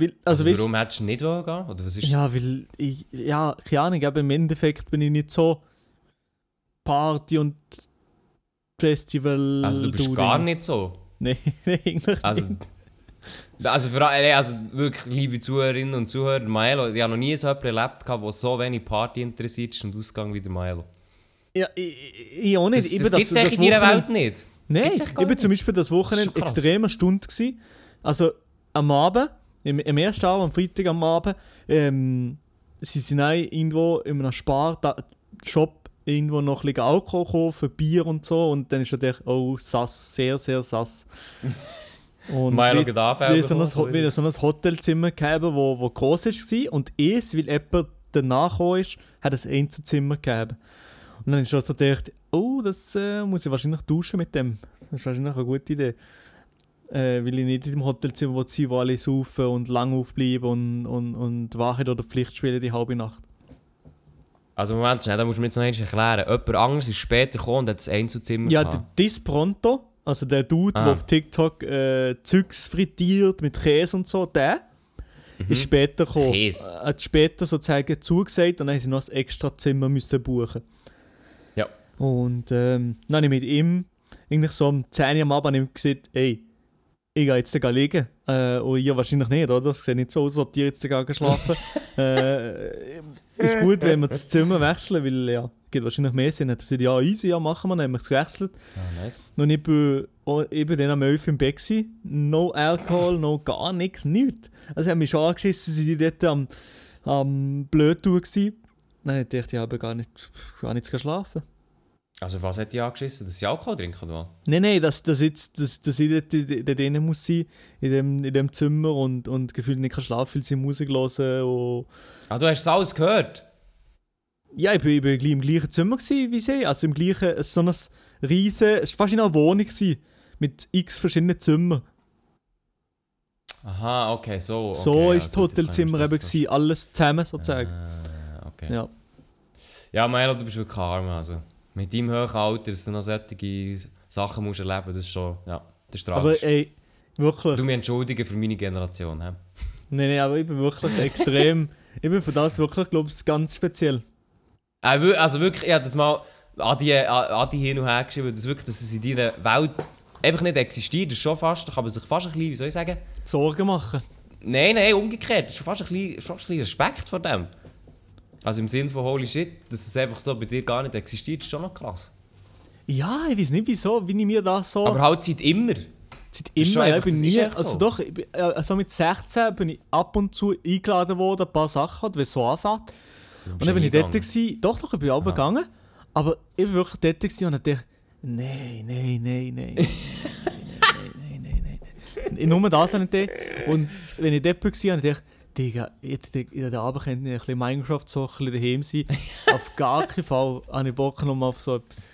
Weil, also, Also, weißt, warum hättest du nicht wollen gehen? Oder was ist Ja, weil ich, ja, keine Ahnung, aber im Endeffekt bin ich nicht so Party und Festival. Also du bist gar nicht so. Nein, eigentlich Also, nicht. also, für, alle- also wirklich, liebe Zuhörerinnen und Zuhörer, Milo, ich habe noch nie so jemanden erlebt, der so wenig Party interessiert ist und Ausgang wie der Milo. Ja, ich, ich, auch nicht. Das, das bin gibt es echt in deiner Welt nicht. Das Nein, ich nicht. zum Beispiel das Wochenende Das extremer Stunde gewesen. Also am Abend im, im ersten Abend, am Freitag am Abend, ähm, sie sind irgendwo in einem Spar-Shop irgendwo noch ein bisschen Alkohol kaufen, Bier und so. Und dann ist natürlich, oh, sass, sehr, sehr sass. Und Milo geht anfangen. so ein, so ein Hotelzimmer gegeben, wo, wo groß war. Und es, weil jemand danach ist, hat ein Einzelzimmer gegeben. Und dann ist schon so gedacht, oh, das äh, muss ich wahrscheinlich duschen mit dem. Das ist wahrscheinlich eine gute Idee. Äh, weil ich nicht in dem Hotelzimmer sein wo alle saufen und lang aufbleiben und, und, und Wahrheit oder Pflicht spielen die halbe Nacht. Also Moment, schnell, da musst du mir jetzt noch erklären. Jemand anderes ist später gekommen und hat das Einzelzimmer Ja, gehabt. der Dis Pronto, also der Dude, Ah. der auf TikTok äh, Zeugs frittiert mit Käse und so, der ist später gekommen. Mhm. Käse. Äh, Hat später sozusagen zugesagt und dann haben sie noch ein extra Zimmer müssen buchen. Ja. Und ähm, dann habe ich mit ihm eigentlich so um 10 Uhr am Abend gesagt, ey, ich gehe jetzt liegen. Äh, und ihr wahrscheinlich nicht, oder? Das sieht nicht so aus, als ob ihr jetzt gehen schlafen. äh, ist gut, wenn wir das Zimmer wechseln, weil ja, geht wahrscheinlich mehr Sinn. Hat er gesagt, ja, easy, ja, machen wir, dann haben wir es gewechselt. Ah, nice. Und ich bin, oh, ich bin dann am 11 im Bett gewesen. No Alkohol, no gar nichts, nichts. Also haben mich schon angeschissen, sie sind dort am, am gewesen. Dann dachte ich, ich habe gar nicht, gar nicht zu schlafen. Also was hat die angeschissen? Dass sie Alkohol trinken oder was? Nein, nein, dass, dass, jetzt, dass, dass ich dort, dort drinnen muss sein, in dem, in dem Zimmer und, und gefühlt nicht kann schlafen, weil sie Musik hören und... Ah, du hast es alles gehört? Ja, ich gleich im gleichen Zimmer gewesen, wie sie, also im gleichen, so ein riesen, es war fast in einer Wohnung gewesen, mit x verschiedenen Zimmern. Aha, okay, so. Okay, so ja, ist das Hotelzimmer eben gewesen, alles zusammen sozusagen. Ah, okay. Ja. Ja, Milo, du bist wirklich arm. Also. Mit deinem hohen Alter, dass du noch solche Sachen musst erleben musst, das ist schon, ja, das ist tragisch. Aber ey, wirklich, du mich entschuldigen für meine Generation. He? nein, nein, aber ich bin wirklich extrem, ich bin für das wirklich, glaube ich, ganz speziell. Äh, also wirklich, ich habe das mal Adi, Adi hin und her geschrieben, dass, wirklich, dass es in deiner Welt einfach nicht existiert. Das ist schon fast, da kann man sich fast ein bisschen, wie soll ich sagen? Sorgen machen. Nein, nein, umgekehrt. Das ist schon fast ein bisschen, fast ein bisschen Respekt vor dem. Also im Sinne von holy shit, dass es einfach so bei dir gar nicht existiert, ist schon noch krass. Ja, ich weiß nicht wieso, wie ich mir das so... Aber halt seit immer. Seit immer, ja, also ich bin nie... Also so. doch, bin, also mit 16 bin ich ab und zu eingeladen worden, ein paar Sachen, halt, wenn es so anfängt. Und dann bin ich dort, gewesen, doch, doch, ich bin auch gegangen. Aber ich war wirklich dort gewesen und dachte, nein, nein, nein, nein. nein, nein, nein, nein, nein. Ich nur das nicht. Und wenn ich dort war, dachte ich, Digga, jetzt in der Abend könnte ich ein bisschen Minecraft so ein bisschen daheim sein. Auf gar keinen Fall habe ich Bock nochmal auf so etwas.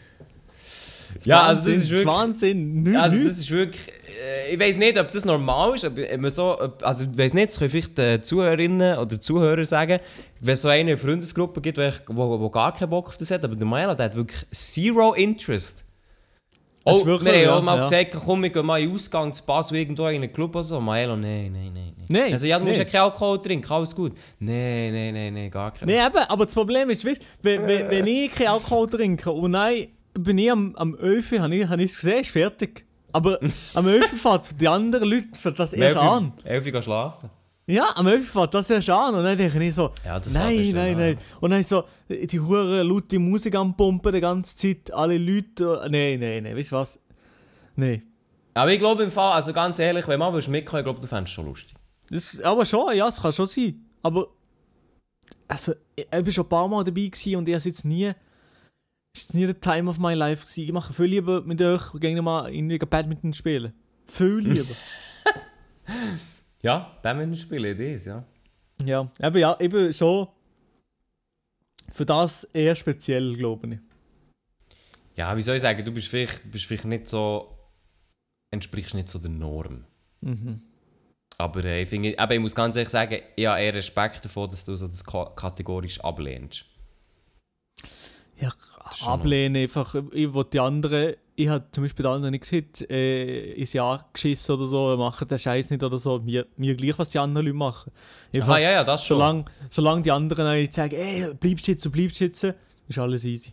Ja, also das Wahnsinn, ist wirklich- Wahnsinn, nichts, Also das ist wirklich, äh, ich weiß nicht, ob das normal ist, wenn man so, ob- also ich weiß nicht, das können vielleicht äh, Zuhörerinnen oder Zuhörer sagen, wenn es so eine Freundesgruppe gibt, wo, ich- wo, wo gar keinen Bock auf das hat, aber der Maela, der hat wirklich zero interest. Oh, wir haben ja, auch mal ja. gesagt, komm, wir gehen mal in den Ausgang zu Basel irgendwo in einen Club oder so. Maelo, nein, nein, nein. nein. Nein, Also ja, du musst ja nein. keinen Alkohol trinken, alles gut. Nein, nein, nein, nein, gar keinen. Nee, eben, aber das Problem ist, weißt, wenn, wenn, wenn ich keinen Alkohol trinke und nein, bin ich am, am 11 habe ich es gesehen, ist fertig. Aber am 11 fährt die anderen Leute fängt das erst an. Elfi gehen schlafen. Ja, am 11 fährt das erst an. Und dann denke ich so, Ja, das fängt nein, erst nein, dann nein. Und dann so, die hure laute Musik am Pumpen die ganze Zeit, alle Leute, nein, nein, nein, weißt du was? Nein. Aber ich glaube im Fall, also ganz ehrlich, wenn man willst mitkommen, ich glaube, du fändest es schon lustig. Das, aber schon, ja, es kann schon sein. Aber, also, ich, ich bin schon ein paar Mal dabei gewesen und ich habe jetzt nie, es ist nie der Time of my life gewesen. Ich mache viel lieber mit euch, gehen mal irgendwie Badminton spielen. Viel lieber. Ja, Badminton spielen, das, ja. ja, aber ja, ich bin schon für das eher speziell, glaube ich. Ja, wie soll ich sagen, du bist vielleicht, bist vielleicht nicht so, entsprichst nicht so der Norm. Mhm. Aber äh, ich, finde, aber ich muss ganz ehrlich sagen, ich habe eher Respekt davon, dass du so das ka- kategorisch ablehnst. Ja, ablehnen einfach. Ich will die anderen, ich habe zum Beispiel die anderen nicht gesagt, äh, ins Jahr geschissen oder so, machen den Scheiß nicht oder so. Mir, mir gleich, was die anderen Leute machen. Einfach, Ah, ja, ja, das schon. solange, solange die anderen nicht sagen, ey, bleibst sitzen, bleibst sitzen, ist alles easy.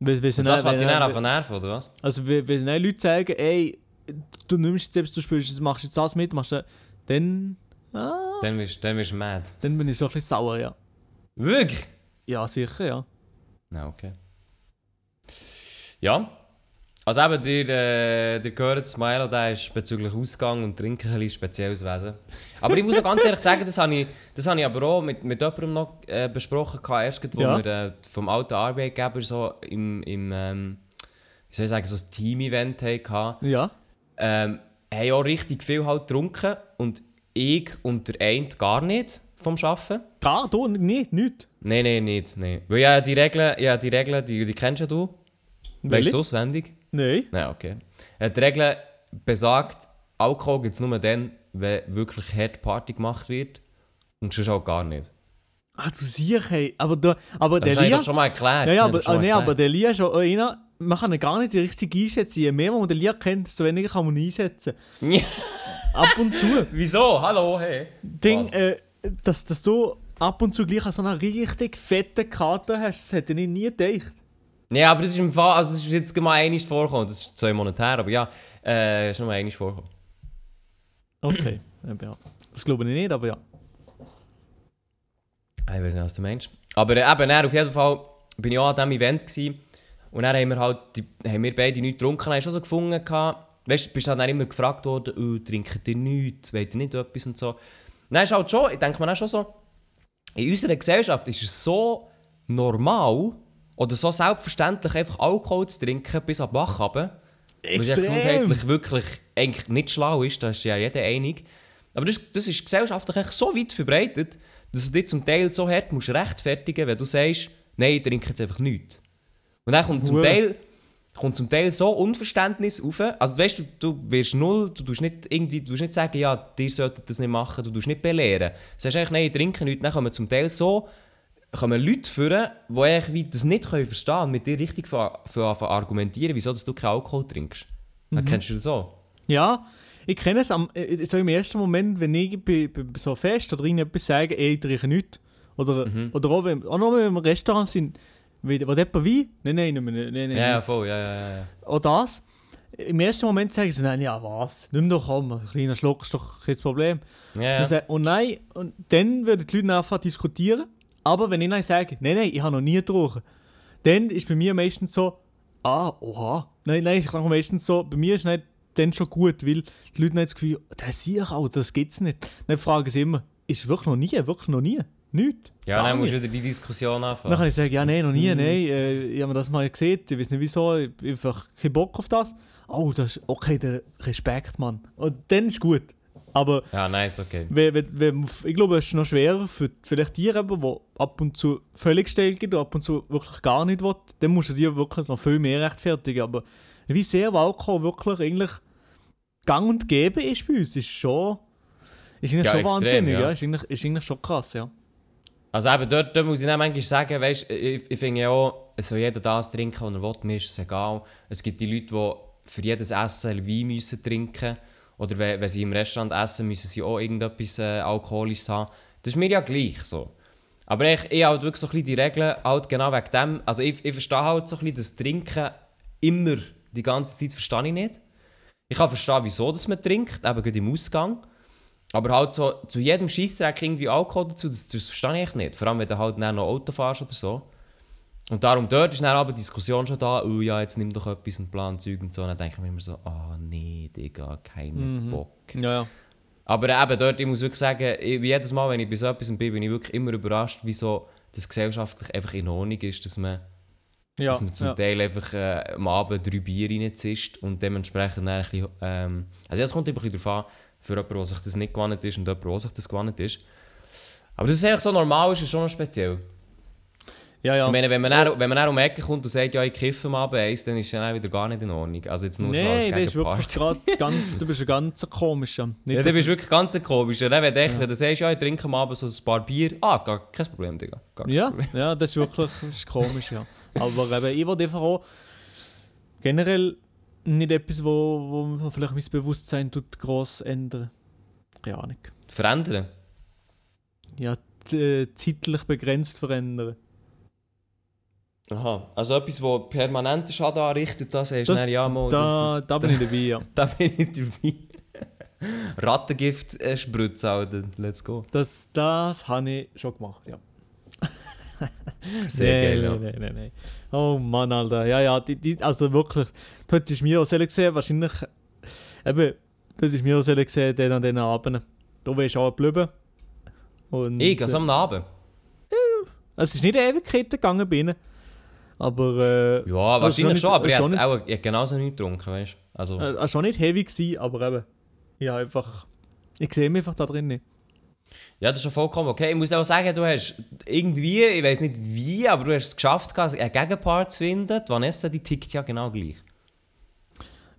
Weil, weil Und das dann- wird dich dann einfach nerven, oder was? Also, wenn, wenn dann Leute sagen, ey, du nimmst jetzt selbst, du spielst, jetzt machst jetzt das mit, machst du, dann, ah, Dann wirst, dann wirst du mad. dann bin ich so ein bisschen sauer, ja. Wirklich? Ja, sicher, ja. Na, okay. Ja. Also eben, dir, äh, dir gehört Smilo, der ist bezüglich Ausgang und Trinken ein bisschen spezielles Wesen. Aber ich muss auch ganz ehrlich sagen, das habe ich, das habe ich aber auch mit, mit jemandem noch äh, besprochen, gehabt, erst wo Ja. wir äh, vom alten Arbeitgeber so im, im ähm, wie soll ich sagen, so ein Team-Event hatten. Ja. Ähm, haben auch richtig viel halt getrunken und ich und der eine gar nicht vom Arbeiten. Gar, du, nicht, nicht. Nein, nein, nicht. Nein. Weil ja, die Regeln, ja, die, Regeln die, die kennst ja du. Weißt du auswendig? Nein. Nein, okay. Äh, Die Regel besagt, Alkohol gibt es nur dann, wenn wirklich hart Party gemacht wird. Und sonst auch gar nicht. Ah, du siehst, hey. Aber, da, aber Das der Lia... doch schon mal erklärt. Das habe aber, ah, nee, aber der Lia ist auch einer... Man kann ihn gar nicht richtig einschätzen. Je mehr man den Lia kennt, desto weniger kann man ihn einschätzen. Ab und zu. Wieso? Hallo, hey. Ding, äh, dass, dass du ab und zu gleich so eine richtig fette Karte hast, das hätte ich nie gedacht. Ja, aber das ist im Fall, also das ist jetzt mal einmal vorgekommen. Das ist zwei Monate her, aber ja, äh, ist noch mal einmal vorgekommen. Okay, eben, ja. Das glaube ich nicht, aber ja. Ah, Ich weiß nicht, was du meinst. Aber äh, eben, dann, auf jeden Fall bin ich auch an diesem Event gewesen, und dann haben wir halt, die, haben wir beide nichts getrunken, haben schon so gefunden, gehabt, weißt du, bist halt dann immer gefragt worden, oh, trinkt ihr nichts, wollt ihr nicht etwas und so. Dann ist halt schon, ich denke mir dann schon so, in unserer Gesellschaft ist es so normal oder so selbstverständlich, einfach Alkohol zu trinken bis ab Wach runter. Was ja gesundheitlich wirklich eigentlich nicht schlau ist, da ist ja jeder einig. Aber das, das ist gesellschaftlich echt so weit verbreitet, dass du dich zum Teil so hart musst rechtfertigen wenn du sagst, nein, ich trinke jetzt einfach nichts. Und dann kommt zum. Teil, kommt zum Teil so Unverständnis auf. Also weißt du, du wirst null, du tust nicht irgendwie, du nicht sagen, ja, dir solltet das nicht machen, du tust nicht belehren. Du sagst eigentlich, nein, ich trinke nichts. Dann kommen zum Teil so kommen Leute führen, die wie das nicht können verstehen und mit dir richtig für argumentieren, wieso dass du keinen Alkohol trinkst. Dann kennst du das so. Ja, ich kenne es am, so im ersten Moment, wenn ich bei, bei so Fest oder irgendetwas sage, ey, ich trinke nichts. Oder, Mhm. oder auch, wenn, auch noch, wenn wir im Restaurant sind, will jemand Wein? Nein, nein, nein, nein, nein. Ja, voll, ja, ja, ja. Auch das. Im ersten Moment sagen sie, nein, ja, was? Nimm doch komm, ein kleiner Schluck ist doch kein Problem. ja, ja. sag- Und nein, und dann würden die Leute einfach diskutieren. Aber wenn ich dann sage, nein, nein, ich habe noch nie getrunken, dann ist bei mir meistens so, ah, oha. Nein, nein, ich meistens so, bei mir ist nicht dann schon gut, weil die Leute haben das Gefühl, der sehe ich auch, das gibt's nicht. Dann fragen sie immer, ist wirklich noch nie, wirklich noch nie? Nicht? Ja, dann musst du wieder die Diskussion Dann anfangen. kann ich sagen, ja, nein, noch nie, nein, äh, ich habe mir das mal gesehen, ich weiß nicht wieso, ich habe einfach keinen Bock auf das. Oh, das ist okay, der Respekt, Mann. Und dann ist gut. Aber Ja, nice, okay. wenn, wenn, wenn, ich glaube, es ist noch schwerer für vielleicht die, eben, die ab und zu völlig still gibt und ab und zu wirklich gar nicht will, dann musst du dir wirklich noch viel mehr rechtfertigen. Aber wie sehr Alkohol wirklich eigentlich gang und gäbe ist bei uns, ist schon, ist eigentlich Ja, schon extrem, wahnsinnig. ja. Ja. Ist, eigentlich, ist eigentlich schon krass, ja. Also eben, dort, dort muss ich dann manchmal sagen, weißt, ich, ich finde ja auch, es soll jeder das trinken, was er will, mir ist es egal. Es gibt die Leute, die für jedes Essen Wein müssen trinken oder wenn, wenn sie im Restaurant essen, müssen sie auch irgendetwas äh, Alkoholisches haben. Das ist mir ja gleich so. Aber ich, ich halt wirklich so die Regeln, halt genau wegen dem, also ich, ich verstehe halt so ein das Trinken immer die ganze Zeit, verstehe ich nicht. Ich kann verstehen, wieso dass man trinkt, eben gerade im Ausgang. Aber halt so zu jedem Scheissdreck irgendwie Alkohol dazu, das, das verstehe ich nicht. Vor allem, wenn du halt noch Auto fährst oder so. Und darum dort ist dann aber die Diskussion schon da, oh ja, jetzt nimm doch etwas und plan Zeug und so. Und dann denke ich mir immer so, ah nee, Digga, keinen Bock. Ja, ja. Aber eben dort, ich muss wirklich sagen, ich, jedes Mal, wenn ich bei so etwas bin, bin ich wirklich immer überrascht, wieso das gesellschaftlich einfach in Ordnung ist, dass man, ja, dass man zum ja. Teil einfach äh, am Abend drei Bier reinzischt und dementsprechend dann ein bisschen, ähm, also es kommt immer ein bisschen darauf an, für jemanden, der sich das nicht gewohnt ist und jemanden, der sich das gewohnt ist. Aber dass es eigentlich so normal ist, ist schon noch speziell. Ja, ja. Ich meine, wenn man, dann, wenn man dann um die Ecke kommt und sagt, ja, ich kiffe Abend eins, dann ist dann auch wieder gar nicht in Ordnung. Also jetzt nur als Nein, das ist wirklich ganz, du bist ein ganz komischer. Nicht, Ja, du bist wirklich ganz komisch. Ja, wenn, du, echt- wenn du sagst, ja, ich trinke Abend so ein paar Bier, ah, gar kein Problem, Digga. Gar Ja, Problem. ja, das ist wirklich das ist komisch, ja. Aber eben, ich wollte einfach auch generell nicht etwas, wo, wo vielleicht mein Bewusstsein tut gross ändern. Keine Ahnung. Verändern. Ja, äh, zeitlich begrenzt verändern. Aha, also etwas, das permanenten Schaden anrichtet, das du Das, dann, ja, mal, da, das, da bin ich dabei, ja. da bin ich dabei. Rattengift äh, spritzen, Alter. Let's go. Das, das habe ich schon gemacht, ja. Sehr geil, ja. nein, nein, nein, nein. Oh Mann, Alter. Ja, ja, die, die, also wirklich, du hättest mir auch sollen gesehen, wahrscheinlich, eben, du hättest mir auch sollen gesehen, den an den Abenden. Du wärst auch geblieben. Und, Ich, also am Abend. Es ist nicht eine Ewigkeit gegangen bei ihnen. Aber, äh, Ja, also wahrscheinlich schon, aber ich hätte nicht, auch ich hätte genauso nichts getrunken, weißt du? Also, äh, äh, schon nicht heavy gewesen, aber eben, ja, einfach, ich sehe mich einfach da drin nicht. ja, das ist schon vollkommen okay. Ich muss auch sagen, du hast irgendwie, ich weiß nicht wie, aber du hast es geschafft, einen Gegenpart zu finden. Die Vanessa, die tickt ja genau gleich.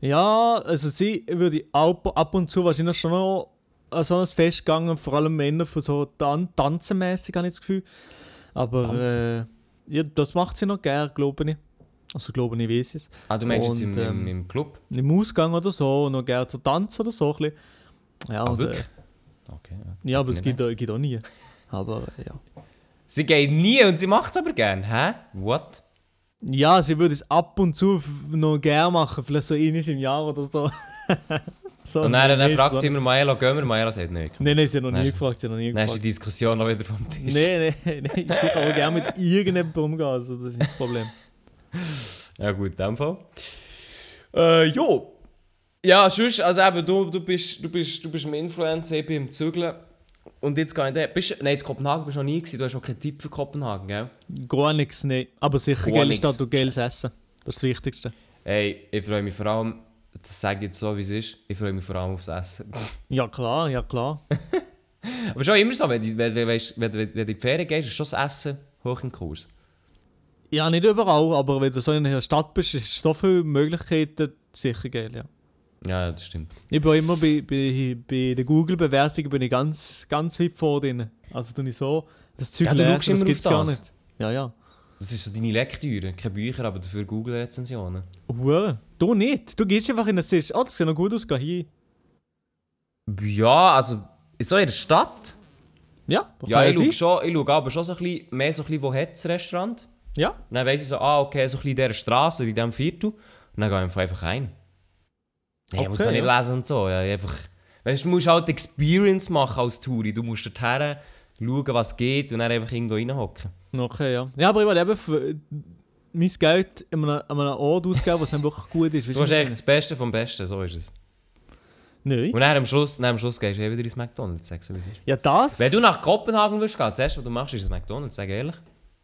Ja, also sie würde ab, ab und zu wahrscheinlich schon noch an so ein Fest gegangen, vor allem Männer von so Tan tanzenmäßig, habe ich das Gefühl. Aber äh, ja, das macht sie noch gern, glaube ich. Also glaube ich, weiß es. Ah, du meinst jetzt im, Und, ähm, im Club? Im Ausgang oder so, noch gerne zu tanzen oder so. Ein bisschen. Ja, Ah, und, wirklich? Äh, Okay, ja. ja, aber es Nicht gibt, auch- gibt auch nie. Aber äh, ja. Sie geht nie und sie macht es aber gern. Hä? What? Ja, sie würde es ab und zu noch gerne machen, vielleicht so einmal im Jahr oder so. so Und dann, dann fragt so- sie immer, Maela, gehen wir? Maela sagt nicht. Nein, nein, sie hat noch nie gefragt, sie hat noch nie Dann ist die gefragt. Diskussion noch wieder vom Tisch. Nein, nein, nein, ich kann auch gerne mit irgendjemandem umgehen, also das ist nicht das Problem. Ja gut, in dem Fall. Äh, jo. Ja, sonst, also eben, du, du, bist, du, bist, du bist ein Influencer, ich bin im Zügeln. Und jetzt gar nicht. Bist, nein, in Kopenhagen bist du noch nie gewesen, du hast auch keinen Tipp für Kopenhagen, gell? Gar nichts, nein. Aber sicher Gar geiles. Stadt und geiles Essen. Das ist das Wichtigste. Ey, ich freue mich vor allem, das sage ich jetzt so, wie es ist, ich freue mich vor allem aufs Essen. Ja klar, ja klar. Aber schon immer so, wenn, du- wenn, weisst, wenn, wenn du in die Ferien gehst, ist schon das Essen hoch im Kurs. Ja, nicht überall, aber wenn du so in einer Stadt bist, ist so viele Möglichkeiten sicher geil, ja. Ja, das stimmt. Ich bin immer bei, bei, bei den Google-Bewertungen bin ich ganz, ganz weit vor drin. Also tue ich so, das Zeug Ja, lesen, das gibt's auf gar das. nicht. Ja, ja. Das ist so deine Lektüre. Keine Bücher, aber dafür Google-Rezensionen. Hure. Du nicht. Du gehst einfach in den Sicht. Oh, das sieht noch gut aus, geh hier. Ja, also, so in der Stadt? Ja, Ja, ich schaue, schon, ich schaue aber schon so ein bisschen, mehr so ein bisschen, wo hat das Restaurant? Ja, Und dann weiss ich so, ah, okay, so ein bisschen in dieser Straße, in diesem Viertel. Und dann gehe ich einfach- rein. Nee, ich muss Okay, da nicht ja. lesen und so. Ja, einfach, weißt, du musst halt Experience machen als Touri. Du musst dorthin schauen, was geht und dann einfach irgendwo reinhocken. okay, ja. Ja, aber ich will eben für mein Geld an einem, an einem Ort ausgeben, was dann wirklich gut ist. Du hast echt das Beste vom Besten, so ist es. Nein. Und dann am Schluss, dann am Schluss gehst du eh wieder ins McDonalds, sagst du, wie es ist. Ja, das. Wenn du nach Kopenhagen willst gehen, das erste, was du machst, ist ein McDonalds, sag ehrlich.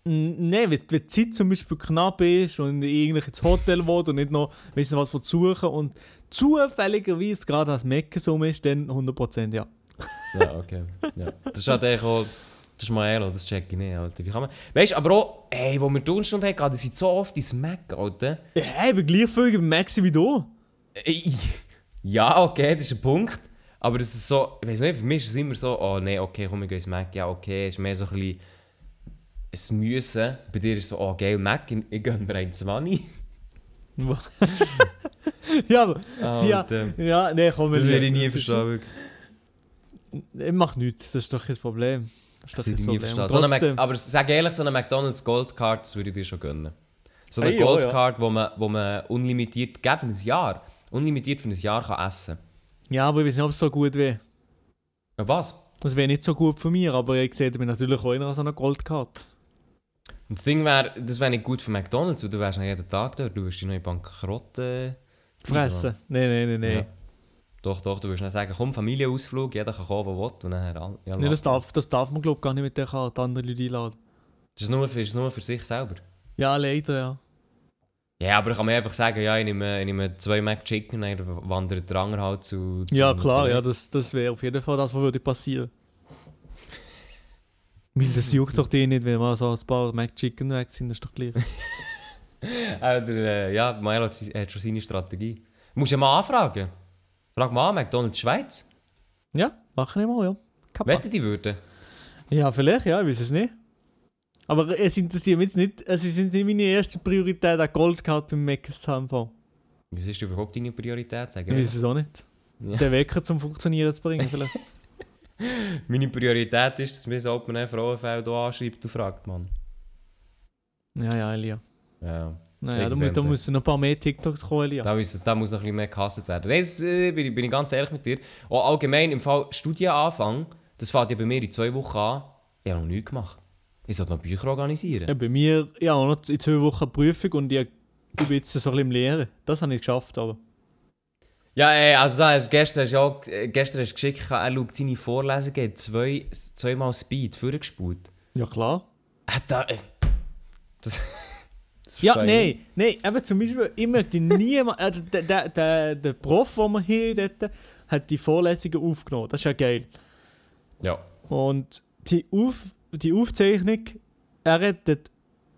Nein, wenn, wenn die Zeit zum Beispiel knapp ist und irgendwie ins Hotel will und nicht noch wissen, was zu suchen und zufälligerweise gerade das Mecken so ist, dann 100% ja. Ja, okay. Ja. Das ist halt auch. Das ist Maelo, das check ich nicht, Alter. Wie kann man. Weißt du, aber auch, ey, wo wir Tonstunde hatten, die sind so oft ins Mac, Alter. Ja, ich bin gleich viel im Maxi wie du. Ja, okay, das ist ein Punkt. Aber das ist so, ich weiß nicht, für mich ist es immer so, oh nee, okay, komm, wir gehen ins Mac. Ja, okay, ist mehr so ein bisschen. Es müssen. Bei dir ist so, oh geil, Mac, ich, ich gönne mir ein 20. ja, aber. ja, Alter. ja, nee, komm, Das werde ich nie verstehen. Ich mach nichts, das ist doch kein Problem. Das ist doch kein Problem. verstehen. So eine Mac, Trotzdem- aber sag ehrlich, so eine McDonalds Goldcard, das würde ich dir schon gönnen. So eine Hey, ja, Goldcard, wo, man, wo man unlimitiert, gell, für ein Jahr, unlimitiert für ein Jahr kann essen Ja, aber ich weiß nicht, ob es so gut wäre. Ja, was? Das wäre nicht so gut von mir, aber ich sehe mich natürlich auch einer so einer Goldcard. Und das Ding wäre, das wäre nicht gut für McDonalds, weil du wärst noch jeden Tag dort, du wirst dich noch in Bankrott... Äh, Fressen. Nein, nein, nein, nein. Doch, doch, du wirst dann sagen, komm, Familienausflug, jeder kann kommen, der will, und dann... Ja, Nee, das darf, das darf man, glaube ich, gar nicht mit der Karte andere Leute einladen. das ist nur für, ist nur für sich selber. Ja, leider, ja. Ja, aber ich kann mir einfach sagen, ja, ich nehme, ich nehme zwei McChicken, dann wandert der andere halt zu... zu Ja, klar, ja, das, das wäre auf jeden Fall das, was würde passieren. Weil das juckt doch die nicht, wenn mal so ein paar McChicken weg sind, das ist doch gleich. Äh, der, äh, ja, Milo hat, schon seine Strategie. Du musst ja mal anfragen. Frag mal an, McDonalds Schweiz. Ja, machen wir mal, ja. Kappa. Wette die würden? Ja, vielleicht, ja, ich weiß es nicht. Aber es interessiert mich jetzt nicht, es ist nicht meine erste Priorität, eine Goldcard beim Meckes zu haben. Was ist überhaupt deine Priorität? Sag Ich weiß es auch nicht. Ja. Den Wecker zum Funktionieren zu bringen, vielleicht. Meine Priorität ist, dass mir das Open Frauenfeld hier anschreibt und fragt, Mann. ja, ja, Elia. Ja. Naja, da, muss, da müssen noch ein paar mehr TikToks kommen, Elia. Da, muss, da muss noch ein bisschen mehr gehasst werden. Nein, das, äh, bin, ich- bin ich ganz ehrlich mit dir. Auch allgemein im Fall Studienanfang, das fängt ja bei mir in zwei Wochen an. Ich habe noch nichts gemacht. Ich sollte noch Bücher organisieren. Ja, bei mir, ja, auch noch in zwei Wochen Prüfung und ich, ich bin jetzt so ein bisschen im Lehren. Das habe ich geschafft, aber. Ja, ey, also da hast, gestern hast du ja, äh, gestern hast geschickt, er schaut seine Vorlesungen, hat zwei, zweimal Speed vorgespult. Ja, klar. Äh, da, äh, das Ja, nein, nein, eben zum Beispiel, ich möchte niemand, äh, der, der, der, der Prof, den wir hier dort, hat die Vorlesungen aufgenommen. Das ist ja geil. Ja. Und die, Auf, die Aufzeichnung, er rettet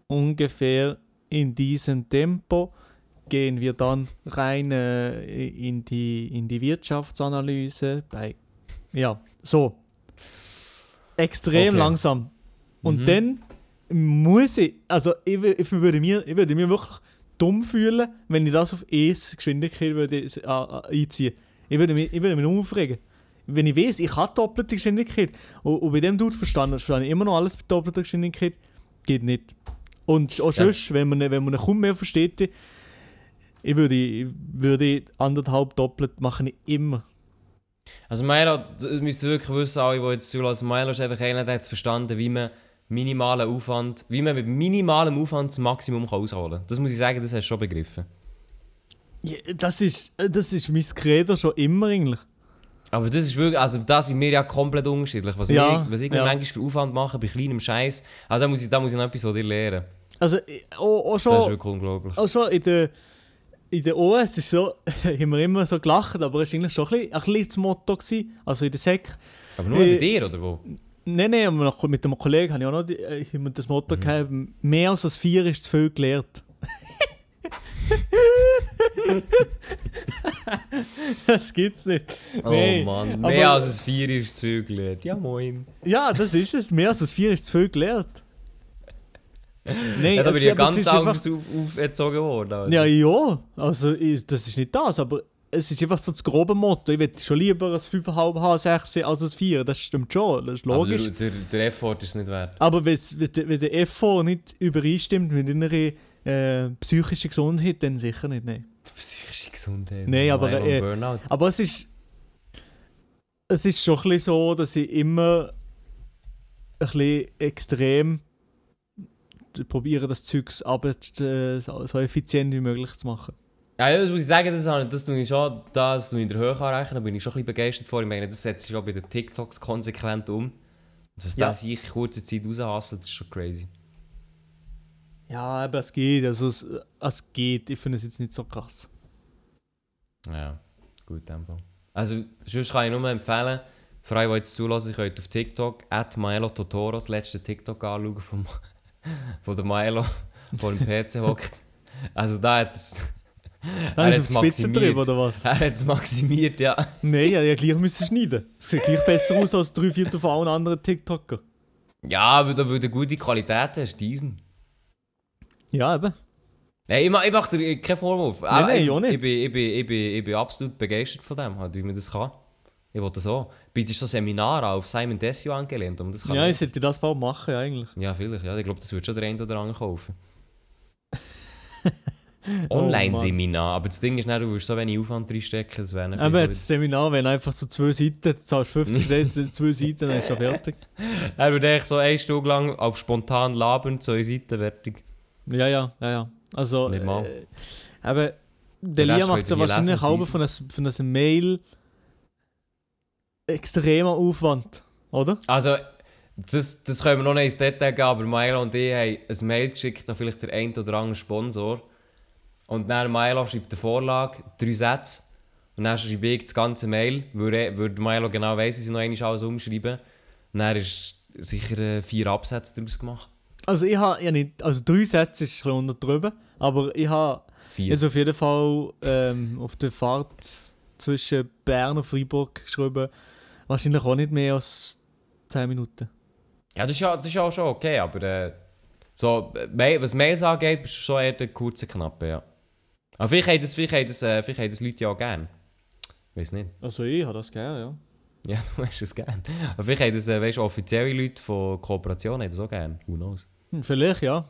ungefähr in diesem Tempo, gehen wir dann rein äh, in, die, in die Wirtschaftsanalyse. Bei, ja, so. Extrem Okay. langsam. Und Mhm. dann muss ich, also ich, ich, würde mir, ich würde mir wirklich dumm fühlen, wenn ich das auf ES Geschwindigkeit würde, äh, äh, einziehen Ich würde mich, ich würde mich nur aufregen. Wenn ich weiß, ich habe doppelte Geschwindigkeit und, und bei dem Dude verstanden, verstehe ich immer noch alles bei doppelter Geschwindigkeit, geht nicht. Und auch Ja. sonst, wenn man, wenn man kaum mehr versteht, ich würde, ich würde anderthalb doppelt machen, ich immer. Also Milo, d- müsst wirklich wissen, alle, die jetzt zulassen, Milo ist einfach einer, der hat verstanden, wie man minimalen Aufwand, wie man mit minimalem Aufwand das Maximum ausholen kann. Das muss ich sagen, das hast du schon begriffen. Ja, das, ist, das ist mein Credo schon immer eigentlich. Aber das ist wirklich, also da sind wir ja komplett unterschiedlich. Was, Ja, wir, was ich ja. manchmal für Aufwand mache bei kleinem Scheiß, also da muss ich, da muss ich noch etwas von dir lernen. Also ich- auch, auch Das ist schon, wirklich unglaublich. auch schon in der, in der OS ist so, haben wir immer so gelacht, aber es war eigentlich schon ein bisschen, ein bisschen das Motto, gewesen, also in der Sek. Aber nur äh, bei dir, oder wo? Nein, nein, aber mit einem Kollegen habe ich auch noch die, äh, das Motto Mhm. gehabt, mehr als das vier ist zu viel gelernt. das gibt's nicht. Oh Mann, aber- mehr als ein Vier ist zu viel gelernt. Ja moin. Ja, das ist es. Mehr als das vier ist zu viel gelernt. Nein, Ja, da bin ich ja aber ganz anders auf, auferzogen worden. Also. Ja, ja. Also, ich, das ist nicht das, aber es ist einfach so das grobe Motto. Ich würde schon lieber ein 5,5 haben, 6 als ein 4. Das stimmt schon, das ist Aber logisch. der, der, der Effort ist nicht wert. Aber wenn, der- wenn der Effort nicht übereinstimmt mit deiner äh, psychischen Gesundheit, dann sicher nicht. Nein. Die psychische Gesundheit. Nein, aber, äh. Aber es ist. Es ist schon ein bisschen so, dass ich immer ein bisschen extrem probiere, das aber äh, so effizient wie möglich zu machen. Ja, das muss ich sagen, das, habe ich- das tue ich schon, das tue ich in der Höhe anrechnen, da bin ich schon ein bisschen begeistert vor. Ich meine, das setzt sich schon bei den TikToks konsequent um. Und was Ja. das ich in kurzer Zeit raushasselt, ist schon crazy. Ja, aber es geht. Also es, es geht. Ich finde es jetzt nicht so krass. Ja, gut, Tempo. Also, sonst kann ich nur empfehlen, für alle, die jetzt zulassen, könnt auf TikTok at Milo Totoro das letzte TikTok anschauen vom, von der Milo, der vor dem PC hockt. Also da hat es... Dann er ist hat's auf die Spitze maximiert. drüber, oder was? Er hat es maximiert, ja. Nein, ja, ja gleich müssen schneiden. Es sieht gleich besser aus als drei Viertel von allen anderen TikToker. Ja, weil du, du gute Qualität hast, diesen. Ja, eben. Nein, ich, ma- ich mache dir keinen Vorwurf. Nein, nein, ich, auch nicht. Ich bin, ich, bin, ich, bin, ich bin absolut begeistert von dem, halt, wie man das kann. Ich will das auch. Bietest du so Seminare auf Simon Desio angelehnt, um das kann Ja, ich sollte das bald machen, eigentlich. Ja, vielleicht. Ja, ich glaube, das wird schon der eine oder andere kaufen. Oh, Online-Seminar. aber das Ding ist, nicht, du willst so wenig Aufwand reinstecken, das wäre Aber das Seminar, wenn einfach so zwei Seiten, du zahlst 50 Stellen, zwei Seiten, dann ist schon fertig. Er würde eigentlich so eine Stunde lang auf spontan labern, zwei Seiten fertig. Ja, ja, ja, ja. Also, Nicht mal. äh, aber der Lia macht so wahrscheinlich lesen. von einem, von Mail extremer Aufwand, oder? Also, das, das können wir noch nicht ins Detail gehen, aber Milo und ich haben ein Mail geschickt an vielleicht der ein oder andere Sponsor. Und dann Milo schreibt die Vorlage, drei Sätze. Und dann schreibe ich das ganze Mail, weil, er- weil Milo genau weiss, dass ich noch einmal alles umschreiben. Und dann ist sicher äh, vier Absätze daraus gemacht. Also ich habe ja nicht, also drei Sätze ist schon unterdrüben, aber ich habe Vier. jetzt auf jeden Fall ähm, auf der Fahrt zwischen Bern und Freiburg geschrieben, wahrscheinlich auch nicht mehr als 10 Minuten. Ja, das ist ja, das ist ja auch schon okay, aber äh, so, äh, was Mails angeht, bist du schon eher der kurze Knappe, ja. Aber vielleicht haben das, vielleicht haben das, äh, vielleicht haben das Leute ja auch gern. Weiß nicht. Also ich habe das gerne, ja. Ja, du hast es gern. Aber vielleicht haben das, äh, weißt, offizielle Leute von Kooperationen haben das auch gern. Who knows? Hm, vielleicht, ja.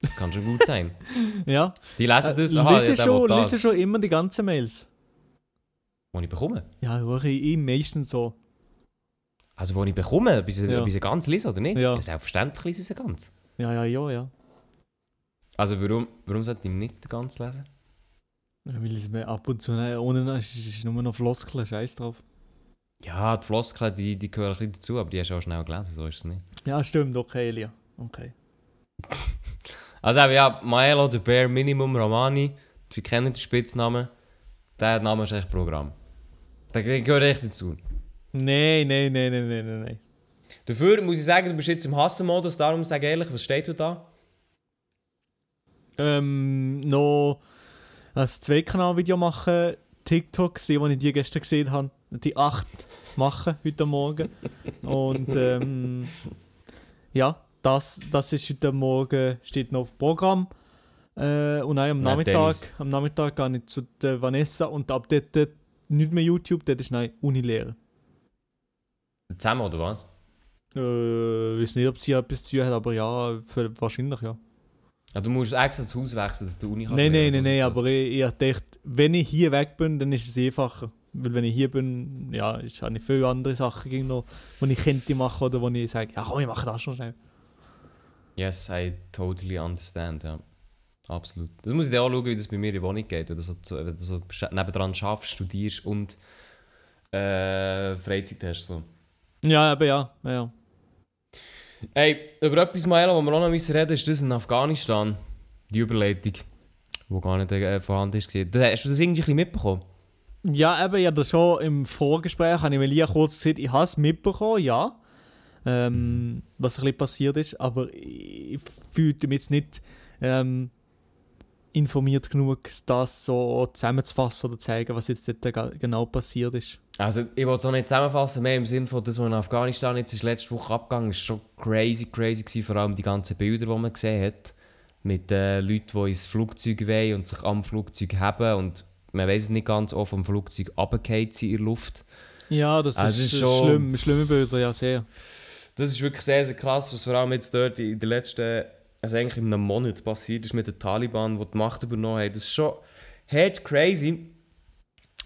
Das kann schon gut sein. Ja. Die lesen das, Äh, aha, lese ja, schon, das, lese schon immer die ganzen Mails. was ich bekomme. Ja, höre ich meistens so. Also, wo ich bekomme, ich sie, Ja. ob ich ganz lese oder nicht? Ja. selbstverständlich lese ich sie ganz. Ja, ja, ja, ja. Also, warum, warum sollte ich nicht ganz lesen? Weil es mir ab und zu ne, ohne ist, ist nur noch Floskeln, scheiß drauf. Ja, die Floskeln, die, die gehören ein bisschen dazu, aber die hast du auch schnell gelesen, so ist es nicht. Ja, stimmt, okay, Elia. Okay. Also ja, Maelo, der Bare Minimum Romani, Sie kennen den Spitznamen, der Name ist echt Programm. Der gehört echt dazu. Nein, nein, nein, nein, nein, nein, nein. Dafür muss ich sagen, du bist jetzt im Hassenmodus, darum sag ehrlich, was steht da? Ähm, noch ein Zweikanal-Video machen, TikToks, die, die ich die gestern gesehen habe, die 8 machen heute Morgen. Und ähm, ja, das, das ist heute Morgen, steht noch auf dem Programm. Äh, und dann am Nachmittag, Dennis. am Nachmittag gehe ich zu der Vanessa und ab dort dort nicht mehr YouTube, dort ist nein Unilehre. Zusammen oder was? Äh, ich weiß nicht, ob sie etwas zu tun hat, aber ja, für, wahrscheinlich ja. Ja, du musst extra das Haus wechseln, dass du Uni kannst Nein, nein, nein, nein, aber ich, ich dachte, wenn ich hier weg bin, dann ist es einfacher. Weil wenn ich hier bin, ja, ist, habe ich viele andere Sachen die ich könnte machen oder wo ich sage, ja komm, ich mache das schon schnell. Yes, I totally understand, ja. Absolut. Das muss ich dir auch schauen, wie das bei mir in der Wohnung geht, wenn du so, wenn du so nebendran schaffst, studierst und äh, Freizeit hast. So. Ja, aber ja, ja, ja. Hey, über etwas, Maelo, wo wir auch noch müssen reden ist das in Afghanistan. Die Überleitung, die gar nicht äh, vorhanden ist. Da- Hast du das irgendwie ein mitbekommen? Ja, eben, ja, das schon im Vorgespräch habe ich Melia kurz gesagt, ich habe es mitbekommen, ja. Ähm, was ein bisschen passiert ist, aber ich fühlte mich jetzt nicht ähm, informiert genug, das so zusammenzufassen oder zu zeigen, was jetzt dort ge- genau passiert ist. Also, ich will es auch nicht zusammenfassen, mehr im Sinne von das, was in Afghanistan jetzt ist letzte Woche abgegangen ist, schon crazy, crazy gewesen, vor allem die ganzen Bilder, die man gesehen hat, mit äh, Leuten, die ins Flugzeug wollen und sich am Flugzeug haben und man weiß es nicht ganz, auch vom Flugzeug runtergefallen sind in der Luft. Ja, das Also ist, ist äh, schon- schlimm, schlimme Bilder, ja, sehr. Das ist wirklich sehr, sehr krass, was vor allem jetzt dort in den letzten, also eigentlich in einem Monat passiert ist mit den Taliban, die die Macht übernommen haben. Das ist schon hart crazy.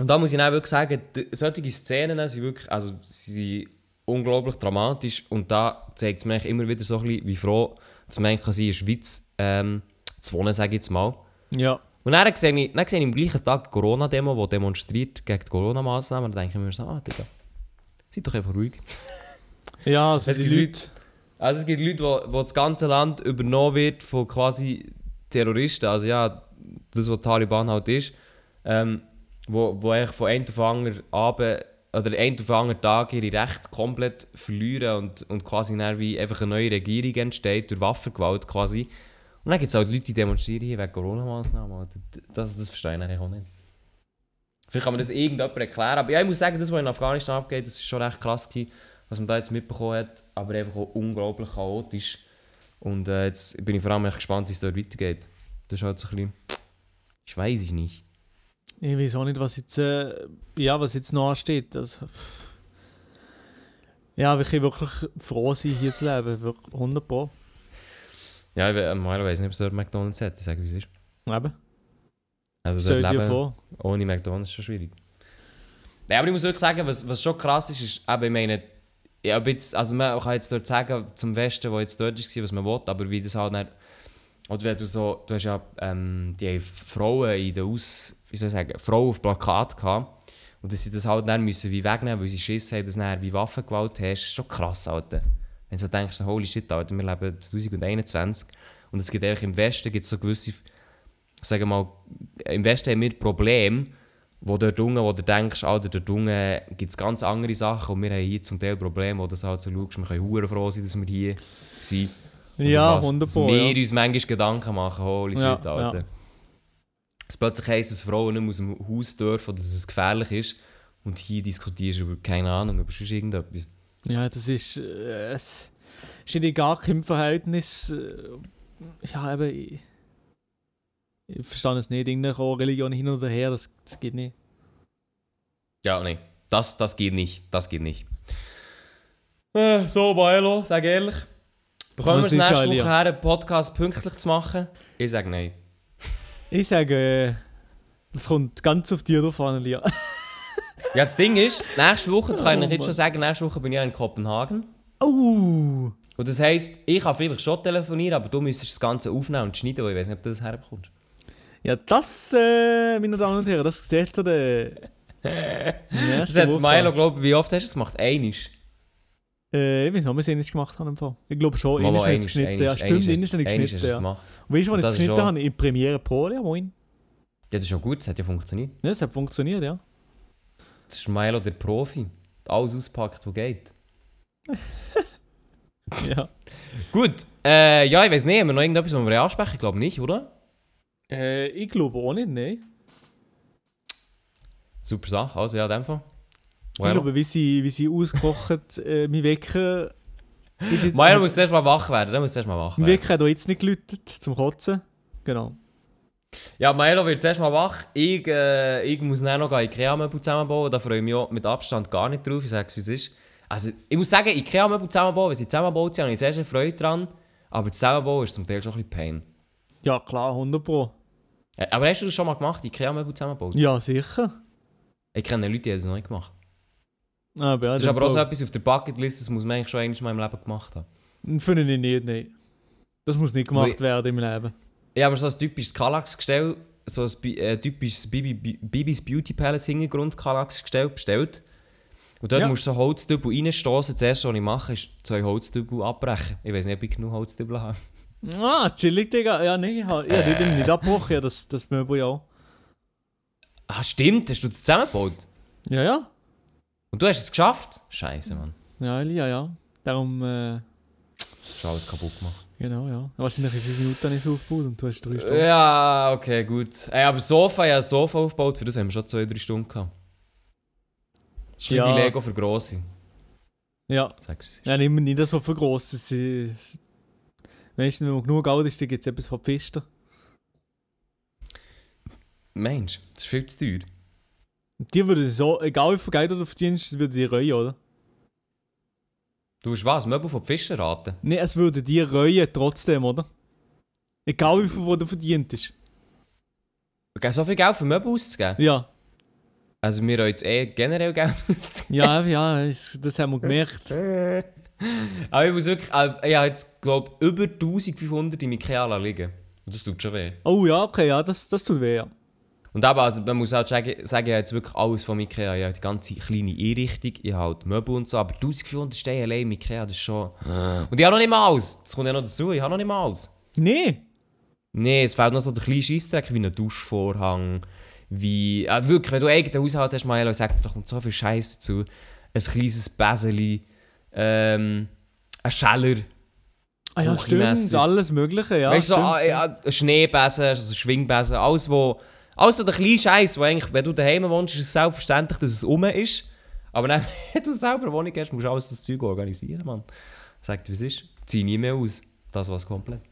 Und da muss ich auch wirklich sagen, solche Szenen sind wirklich, also sie sind unglaublich dramatisch und da zeigt es mir immer wieder so ein bisschen, wie froh dass man kann sein in der Schweiz ähm, zu wohnen, sage ich jetzt mal. Ja. Und dann sehe ich, dann sehe ich am gleichen Tag eine Corona-Demo, die demonstriert gegen die Corona-Massnahmen und dann denke ich mir so, ah, Digga, seid doch einfach ruhig. Ja, also Es gibt Leute. Also es gibt Leute, wo, wo das ganze Land übernommen wird von quasi Terroristen, also ja, das was Taliban halt ist, ähm, wo, wo von einem auf Abend oder einen auf anderen Tag ihre Rechte komplett verlieren und, und quasi wie einfach eine neue Regierung entsteht durch Waffengewalt quasi. Und dann gibt es halt Leute, die demonstrieren hier wegen Corona-Massnahmen. Alter. Das, das verstehe ich eigentlich auch nicht. Vielleicht kann man das irgendjemand erklären, aber ja, ich muss sagen, das, was in Afghanistan abgeht, das ist schon recht krass gewesen was man da jetzt mitbekommen hat, aber einfach auch unglaublich chaotisch. Und äh, jetzt bin ich vor allem echt gespannt, wie es dort weitergeht. Das ist halt so ein bisschen... Ich weiß es nicht. Ich weiß auch nicht, was jetzt, äh, ja, was jetzt noch ansteht. Also, ja, wir können wirklich froh sein, hier zu leben. Wirklich 100 Pro. Ja, ich weiß nicht, ob es dort McDonalds hat. Ich sage, wie es ist. Eben. Also Stell dort dir leben vor. ohne McDonalds ist schon schwierig. Ja, aber ich muss wirklich sagen, was, was schon krass ist, ist, eben, ich meine, ja, ein bisschen, also man kann jetzt dort sagen, zum Westen, wo jetzt dort war, was man will, aber wie das halt nicht, oder wenn du so, du hast ja ähm, die Frauen in der Aus, wie soll ich sagen, Frauen auf Plakat gehabt und dass sie das halt dann müssen wie wegnehmen, weil sie Schiss haben, dass dann wie Waffengewalt hast, ist schon krass, Alter. Wenn du so denkst, holy shit, Alter, wir leben 2021 und es gibt eigentlich im Westen gibt's so gewisse, sagen wir mal, im Westen haben wir Probleme, wo dort unten, wo du denkst, Alter, dort unten gibt es ganz andere Sachen und wir haben hier zum Teil Probleme, wo du halt so schaust, wir können froh sein, dass wir hier sind. Ja, was- 100 dass Pro. wir Ja. uns manchmal Gedanken machen, holy Ja, shit, Alter. ja. Es plötzlich heisst, dass Frauen nicht mehr aus dem Haus dürfen oder dass es gefährlich ist und hier diskutierst du über, keine Ahnung, über sonst irgendetwas. ja, das ist. Äh, es steht in gar keinem Verhältnis. Äh, ja, eben. Ich, ich verstehe es nicht. Irgendeine Religion hin oder her, das, das geht nicht. Ja, nee, das, das geht nicht, das geht nicht. Äh, so, Baelo, sag ehrlich. Bekommen wir es ist, nächste? Woche her, einen Podcast pünktlich zu machen? Ich sage nein. Ich sage, äh, das kommt ganz auf dich drauf an, Lia. Ja, das Ding ist, nächste Woche, das kann ich Oh, jetzt Mann. schon sagen, nächste Woche bin ich ja in Kopenhagen. Oh! Und das heisst, ich kann vielleicht schon telefonieren, aber du müsstest das Ganze aufnehmen und schneiden, weil ich weiß nicht, ob du das herbekommst. Ja, das, äh, meine Damen und Herren, das seht ihr dann. Das hat Milo, glaube ich, wie oft hast du es gemacht? Einisch. Äh, ich weiß nicht, ob wir es ähnlich gemacht haben im Fall. Ich glaube schon, Mal, ähnlich mal, habe ich es geschnitten. Ja, stimmt, einisch ähnlich habe ich hast- einisch hast geschnitten, du es ja. gemacht. Und weißt du, wann ich es geschnitten schon- habe? In Premiere Pro, ja, moin. Ja, das ist ja gut, das hat ja funktioniert. Ja, das hat funktioniert, ja. Das ist Milo der Profi. Alles auspackt, was geht. ja. Gut, äh, ja, ich weiß nicht, haben wir noch irgendetwas, was wir ansprechen? Ich glaube nicht, oder? Äh, ich glaube auch nicht, nein. Super Sache, also ja, in dem Fall. Ich glaube, wie sie, wie sie ausgekocht äh, ist jetzt... Milo muss zuerst mal wach werden, der muss zuerst mal wach werden. Wecker hat jetzt nicht geläutet, zum Kotzen. Genau. Ja, Milo wird zuerst mal wach. Ich, äh, ich muss dann noch Ikea-Möbel zusammenbauen. Da freue ich mich auch mit Abstand gar nicht drauf. Ich sage es, wie es ist. Also, ich muss sagen, Ikea-Möbel zusammenbauen, wenn sie zusammengebaut sind, habe ich sehr, sehr Freude dran. Aber Zusammenbauen ist zum Teil schon ein bisschen Pain. Ja, klar, 100 Pro. Äh, Aber hast du das schon mal gemacht, Ikea-Möbel zusammenbauen? Ja, sicher. Ich kenne Leute, die haben das noch nicht gemacht. Ja, Das ist aber auch so etwas auf der Bucketlist, das muss man eigentlich schon einmal in meinem Leben gemacht haben. Finde ich nicht, nein. Das muss nicht gemacht Weil- werden im Leben. Ich habe mir so ein typisches Kallax-Gestell, so ein äh, typisches Bibi, Bi- Bibis Beauty Palace Hintergrund Kallax-Gestell bestellt. Und dort Ja. musst du so Holzdübel reinstoßen. Das erste, was ich mache, ist zwei Holzdübel abbrechen. Ich weiß nicht, ob ich genug Holzdübel habe. Ah, chillig, Digga. Ja, nee, ich habe hab die nicht abgebrochen, ja, das, das Möbel ja auch. Ah, stimmt, hast du das zusammengebaut? Ja, ja. Und du hast es geschafft? Scheiße, Mann. Ja, ja, ja. Darum, äh, Du hast alles kaputt gemacht. genau, ja. Wahrscheinlich in 5 Minuten habe ich aufgebaut und du hast 3 Stunden. Ja, okay, gut. Ey, aber Sofa, ein Sofa aufgebaut, für das haben wir schon zwei, drei Stunden gehabt. Das ist Ja. Lego für Grosse. Ja. Sagst du es? Ja, nicht, nicht so für gross. Das ist, weißt du, wenn man genug Geld ist, dann gibt es etwas von Pfister. Mensch, das ist viel zu teuer. Die würden so, egal wie viel Geld du verdienst, würden die reuen, oder? Du hast was? Möbel von Fischen raten? Nee, es würden die reuen trotzdem, oder? Egal wie viel wo du verdientest. Okay, so viel Geld für Möbel auszugeben? Ja. Also wir haben jetzt eh generell Geld auszugeben. Ja, ja, das haben wir gemerkt. Aber ich muss wirklich, äh, ich habe jetzt glaube über 1500 im Ikea liegen. Und das tut schon weh. Oh ja, okay, ja, das, das tut weh, ja. Und eben, also man muss auch sagen, sagen ich habe jetzt wirklich alles vom Ikea. Ich habe die ganze kleine Einrichtung, ich habe halt Möbel und so, aber 1500 Steine allein im Ikea, das ist schon... Und ich habe noch nicht mal alles. Das kommt ja noch dazu, ich habe noch nicht mal alles. Nee. Nee, es fehlt noch so der kleine Scheissdreck, wie ein Duschvorhang, wie... Äh, wirklich, wenn du eigenen Haushalt hast, Maelo, sagt dir, da kommt so viel Scheiß dazu. Ein kleines Bäseli, ähm, ein Scheller, Ah ja, stimmt, alles Mögliche, ja. weißt du, so, ah, ja, ein Schneebesen, also ein Schwingbesen, alles, wo... Alles so der kleine Scheiß, wo eigentlich, wenn du daheim wohnst, ist es selbstverständlich, dass es um ist. Aber dann, wenn du selber eine Wohnung hast, musst du alles das Zeug organisieren, Mann. Sagt, wie es ist. Zieh nie mehr aus. Das war's komplett.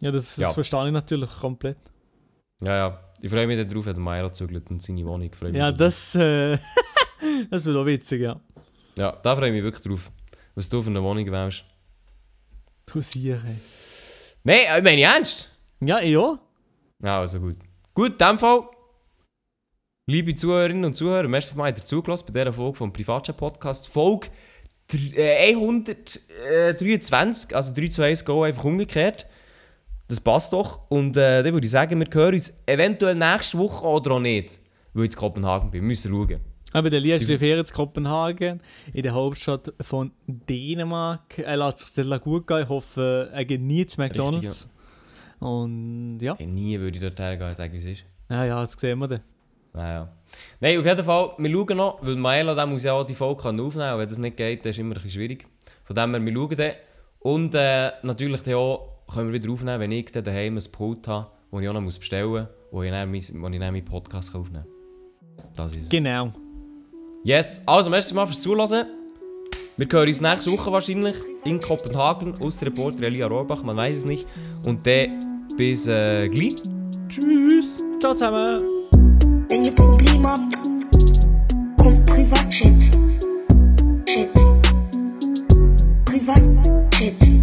Ja, das, das Ja. verstehe ich natürlich komplett. Ja, ja. Ich freue mich darauf, wenn der Milo zügelt und seine Wohnung. Freue Ja, das, äh, das wird auch witzig, ja. Ja, da freue ich mich wirklich drauf. Was du für eine Wohnung wählst. Du siehst. Nein, ich meine ernst. Ja, ich auch. Ja, also gut. Gut, in dem Fall. Liebe Zuhörerinnen und Zuhörer, merci mal dazugelassen bei dieser Folge vom Privatchat Podcast. Folge dr- äh, 123, also 3 zu 1 Go einfach umgekehrt. Das passt doch. Und äh, dann würde ich sagen, wir hören uns eventuell nächste Woche oder auch nicht, weil ich in Kopenhagen bin. Wir müssen schauen. Aber der Lee ist in Kopenhagen, in der Hauptstadt von Dänemark. Er lässt sich sehr gut gehen. Ich hoffe, er geht nie zu McDonalds. Und ja, Hey, nie würde ich dort hergehen sagen, wie es ist. ja, ja, das sehen wir dann. Naja. Nein, auf jeden Fall, wir schauen noch, weil Maelo der muss ja auch die Folge aufnehmen können. Wenn das nicht geht, dann ist es immer ein bisschen schwierig. Von dem her, wir schauen dann. Und äh, natürlich dann auch, können wir wieder aufnehmen, wenn ich dann daheim ein Pult habe, das ich auch noch muss bestellen muss, wo ich dann, mein- wo ich dann meinen Podcast aufnehmen kann. Das ist. Genau. Yes, also, merci mal fürs Zuhören. Wir hören uns nächste Woche wahrscheinlich in Kopenhagen aus der Reporter Elia Rohrbach, man weiß es nicht. Und dann bis äh, gleich. Tschüss. Ciao zusammen. Wenn ihr Probleme habt, kommt Privatchat. Chat. Privatchat.